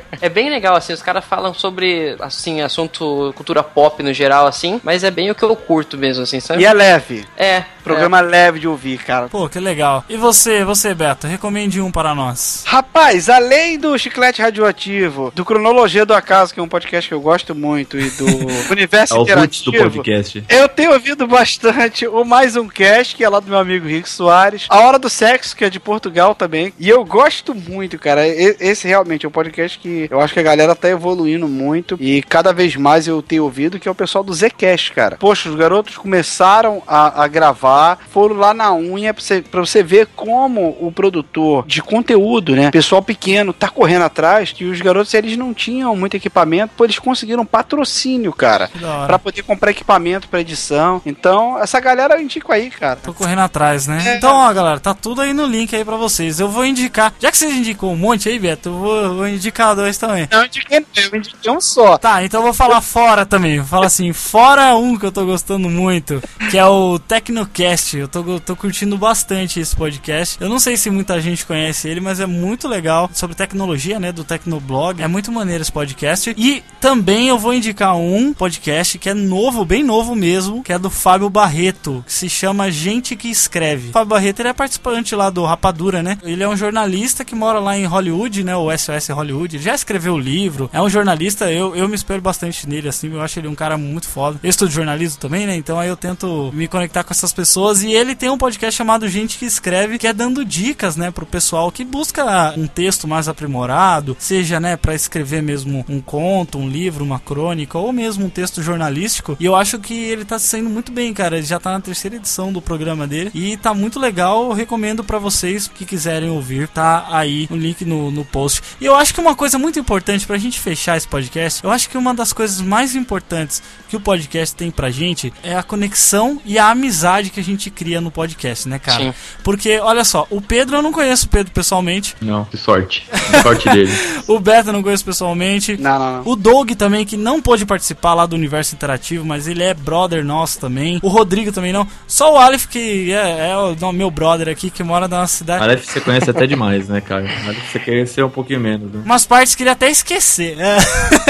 É bem legal, assim, os caras falam sobre, assim, assunto cultura pop no geral, assim, mas é bem o que eu curto mesmo, assim, sabe? E é leve. É. Programa leve de ouvir, cara. Pô, que legal. E você, você, Beto, recomende um para nós. Rapaz, além do Chiclete Radioativo, do Cronologia do Acaso, que é um podcast que eu gosto muito, e do Universo É o roots do Interativo, podcast. eu tenho ouvido bastante o Mais Um Cast, que é lá do meu amigo Rico Soares, A Hora do Sexo, que é de Portugal também, e eu gosto muito, cara. Esse realmente é um podcast que eu acho que a galera tá evoluindo muito, e cada vez mais eu tenho ouvido, que é o pessoal do Zcast, cara. Poxa, os garotos começaram a, a gravar, foram lá na unha pra você, pra você ver como o produtor de conteúdo, né, pessoal pequeno, tá correndo atrás, que os garotos eles não tinham muito equipamento, pô, eles conseguiram patrocínio, cara. Pra poder comprar equipamento pra edição. Então, essa galera eu indico aí, cara. Tô correndo atrás, né? É. Então, ó, galera, tá tudo aí no link aí pra vocês. Eu vou indicar. Já que vocês indicou um monte aí, Beto, eu vou, vou indicar dois também. Não, eu indiquei, eu indiquei um só. Tá, então eu vou falar fora também. Vou falar assim, fora um que eu tô gostando muito, que é o Tecnocast. Eu tô, tô curtindo bastante esse podcast. Eu não sei se muita gente conhece ele, mas é muito legal sobre tecnologia, né? Do Tecnoblog. É muito maneiro esse podcast. E também eu vou indicar um podcast que é novo, bem novo mesmo, que é do Fábio Barreto, que se chama Gente que Escreve. O Fábio Barreto ele é participante lá do Rapadura, né? Ele é um jornalista que mora lá em Hollywood, né? O SOS Hollywood. Ele já escreveu livro. É um jornalista, eu, eu me espelho bastante nele, assim. Eu acho ele um cara muito foda. Eu estudo jornalismo também, né? Então aí eu tento me conectar com essas pessoas. E ele tem um podcast chamado Gente que Escreve, que é dando dicas, né? Pro pessoal que busca um texto mais aprimorado, seja, né? Pra escrever mesmo um conto, um livro, uma crônica, ou mesmo um texto jornalístico. E eu acho que ele tá saindo muito bem, cara. Ele já tá na terceira edição do programa dele. E tá muito legal. Eu recomendo pra vocês que quiserem ouvir. Tá aí o link no, no post. E eu acho que uma coisa muito importante pra gente fechar esse podcast, eu acho que uma das coisas mais importantes que o podcast tem pra gente é a conexão e a amizade que a gente cria no podcast, né, cara? Sim. Porque, olha só, o Pedro, eu não conheço o Pedro pessoalmente. Não, que sorte. Que sorte dele. O Beto eu não conheço pessoalmente. Não, não, não. O Doug também, que não pôde participar lá do Universo Interativo, mas ele é brother nosso também. O Rodrigo também não. Só o Aleph, que é, é o não, meu brother aqui, que mora na nossa cidade. Aleph você conhece até demais, né, cara? Aleph você conhece um pouquinho menos, né? Umas partes que ele até esquecer. É.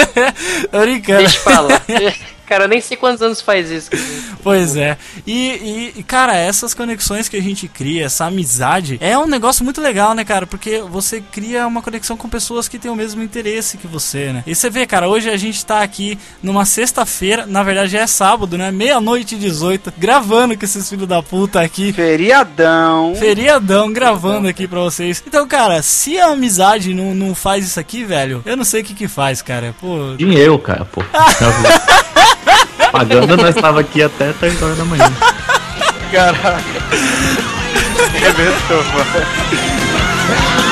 Tô brincando. Deixa pra lá. Cara, eu nem sei quantos anos faz isso. Pois é. E, e, cara, essas conexões que a gente cria, essa amizade, é um negócio muito legal, né, cara? Porque você cria uma conexão com pessoas que têm o mesmo interesse que você, né? E você vê, cara, hoje a gente tá aqui numa sexta-feira, na verdade é sábado, né? Meia-noite e 18, gravando com esses filhos da puta aqui. Feriadão. Feriadão, gravando aqui pra vocês. Então, cara, se a amizade não, não faz isso aqui, velho, eu não sei o que que faz, cara. Pô. Dinheiro, cara, pô. Pagando, nós tava aqui até 3 horas da manhã. Caraca. Arrebentou, mano.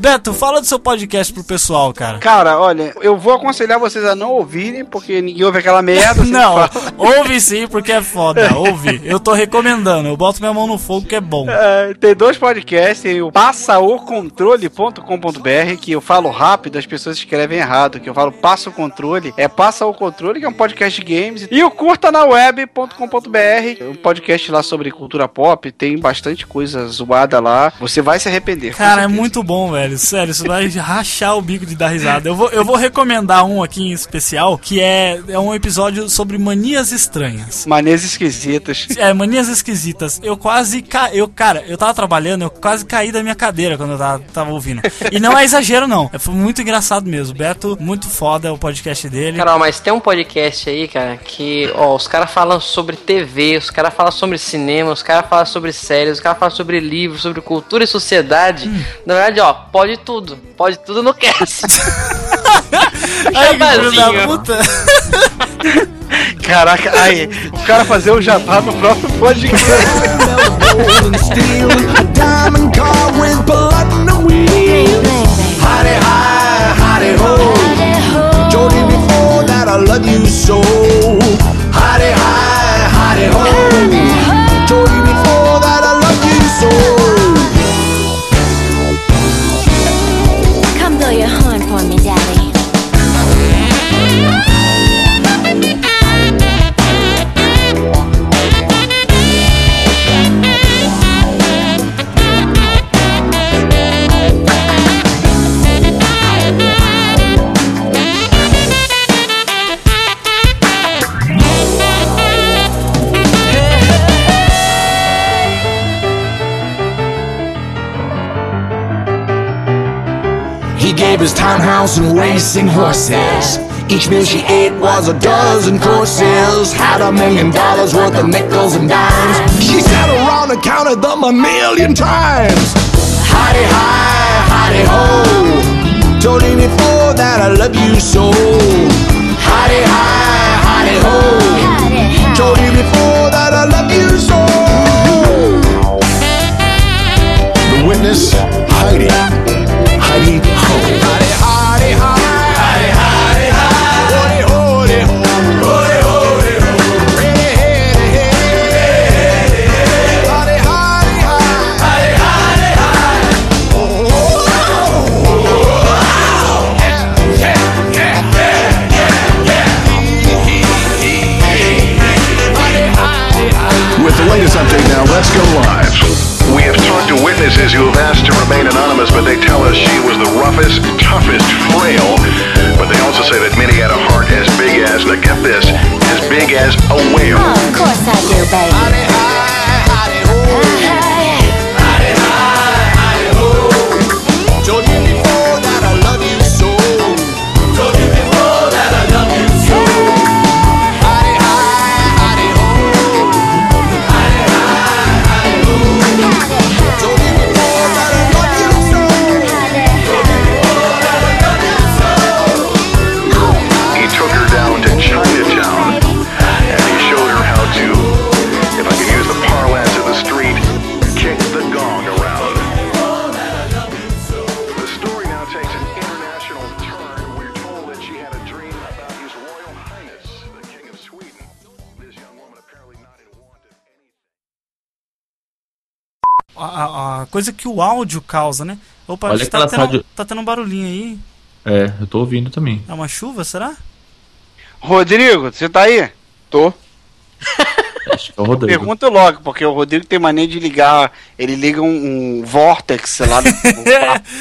Beto, fala do seu podcast pro pessoal, cara. Cara, olha, eu vou aconselhar vocês a não ouvirem, porque ninguém ouve aquela merda. Não, ouve sim, porque é foda. Ouve. Eu tô recomendando. Eu boto minha mão no fogo que é bom. É, tem dois podcasts, tem o passaocontrole.com.br, que eu falo rápido, as pessoas escrevem errado, que eu falo passa o controle, é passa o controle, que é um podcast de games, e o curtanaweb.com.br, um podcast lá sobre cultura pop, tem bastante coisa zoada lá, você vai se arrepender. Cara, é muito bom, velho. Sério, você vai rachar o bico de dar risada. Eu vou, eu vou recomendar um aqui em especial, que é, é um episódio sobre manias estranhas. Manias esquisitas. É, manias esquisitas. Eu quase ca... eu, cara, eu tava trabalhando, eu quase caí da minha cadeira quando eu tava, tava ouvindo. E não é exagero, não. É, Foi muito engraçado mesmo. Beto, muito foda o podcast dele. Cara, ó, mas tem um podcast aí, cara, que, ó, os caras falam sobre TV, os caras falam sobre cinema, os caras falam sobre séries, os caras falam sobre livros, sobre cultura e sociedade. Hum. Na verdade, ó, pode tudo. Pode tudo no cast. Ai, da puta. Caraca, aí, o cara fazer o jabá no próprio podcast. I love you so. Howdy hi, howdy ho. His townhouse and racing horses. Each meal she ate was a dozen courses. Had a million dollars worth of nickels and dimes. She sat around and counted them a million times. Howdy hi, howdy ho. Told you before that I love you so. Howdy hi, howdy ho. Told you before that I love you so. The witness, Heidi body whole. Body whole. Coisa que o áudio causa, né? Opa, Olha tá tendo, rádio- tá tendo um barulhinho aí. É, eu tô ouvindo também. É uma chuva, será? Rodrigo, você tá aí? Tô. Acho que é o Rodrigo. Pergunta logo, porque o Rodrigo tem mania de ligar. Ele liga um, um vortex lá no,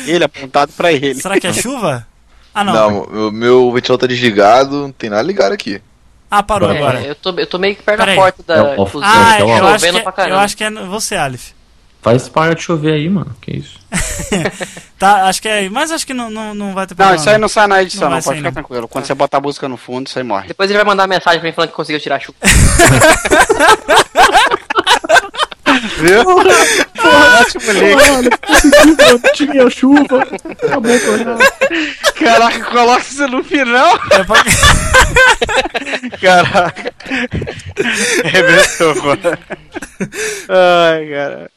dele, apontado pra ele. Será que é chuva? Ah, não. Não, o meu ventilador tá desligado, não tem nada ligado aqui. Ah, parou É, agora. eu, tô, eu tô meio que perto Peraí. da porta da. É Ah, é o- eu acho, que, é- eu acho que é você, Alif. Faz para de chover aí, mano. Que isso? Tá, acho que é. Mas acho que não, não, não vai ter Não, problema. isso aí não sai na edição, Não não, pode ficar não. tranquilo. Quando você botar a música no fundo, isso aí morre. Depois ele vai mandar mensagem pra mim falando que conseguiu tirar a chuva. Viu? Ótimo link. Tinha chuva. Acabou o programa. Caraca, coloca isso no final. É pra- Caraca. Arrebentou, mano. Ai, cara.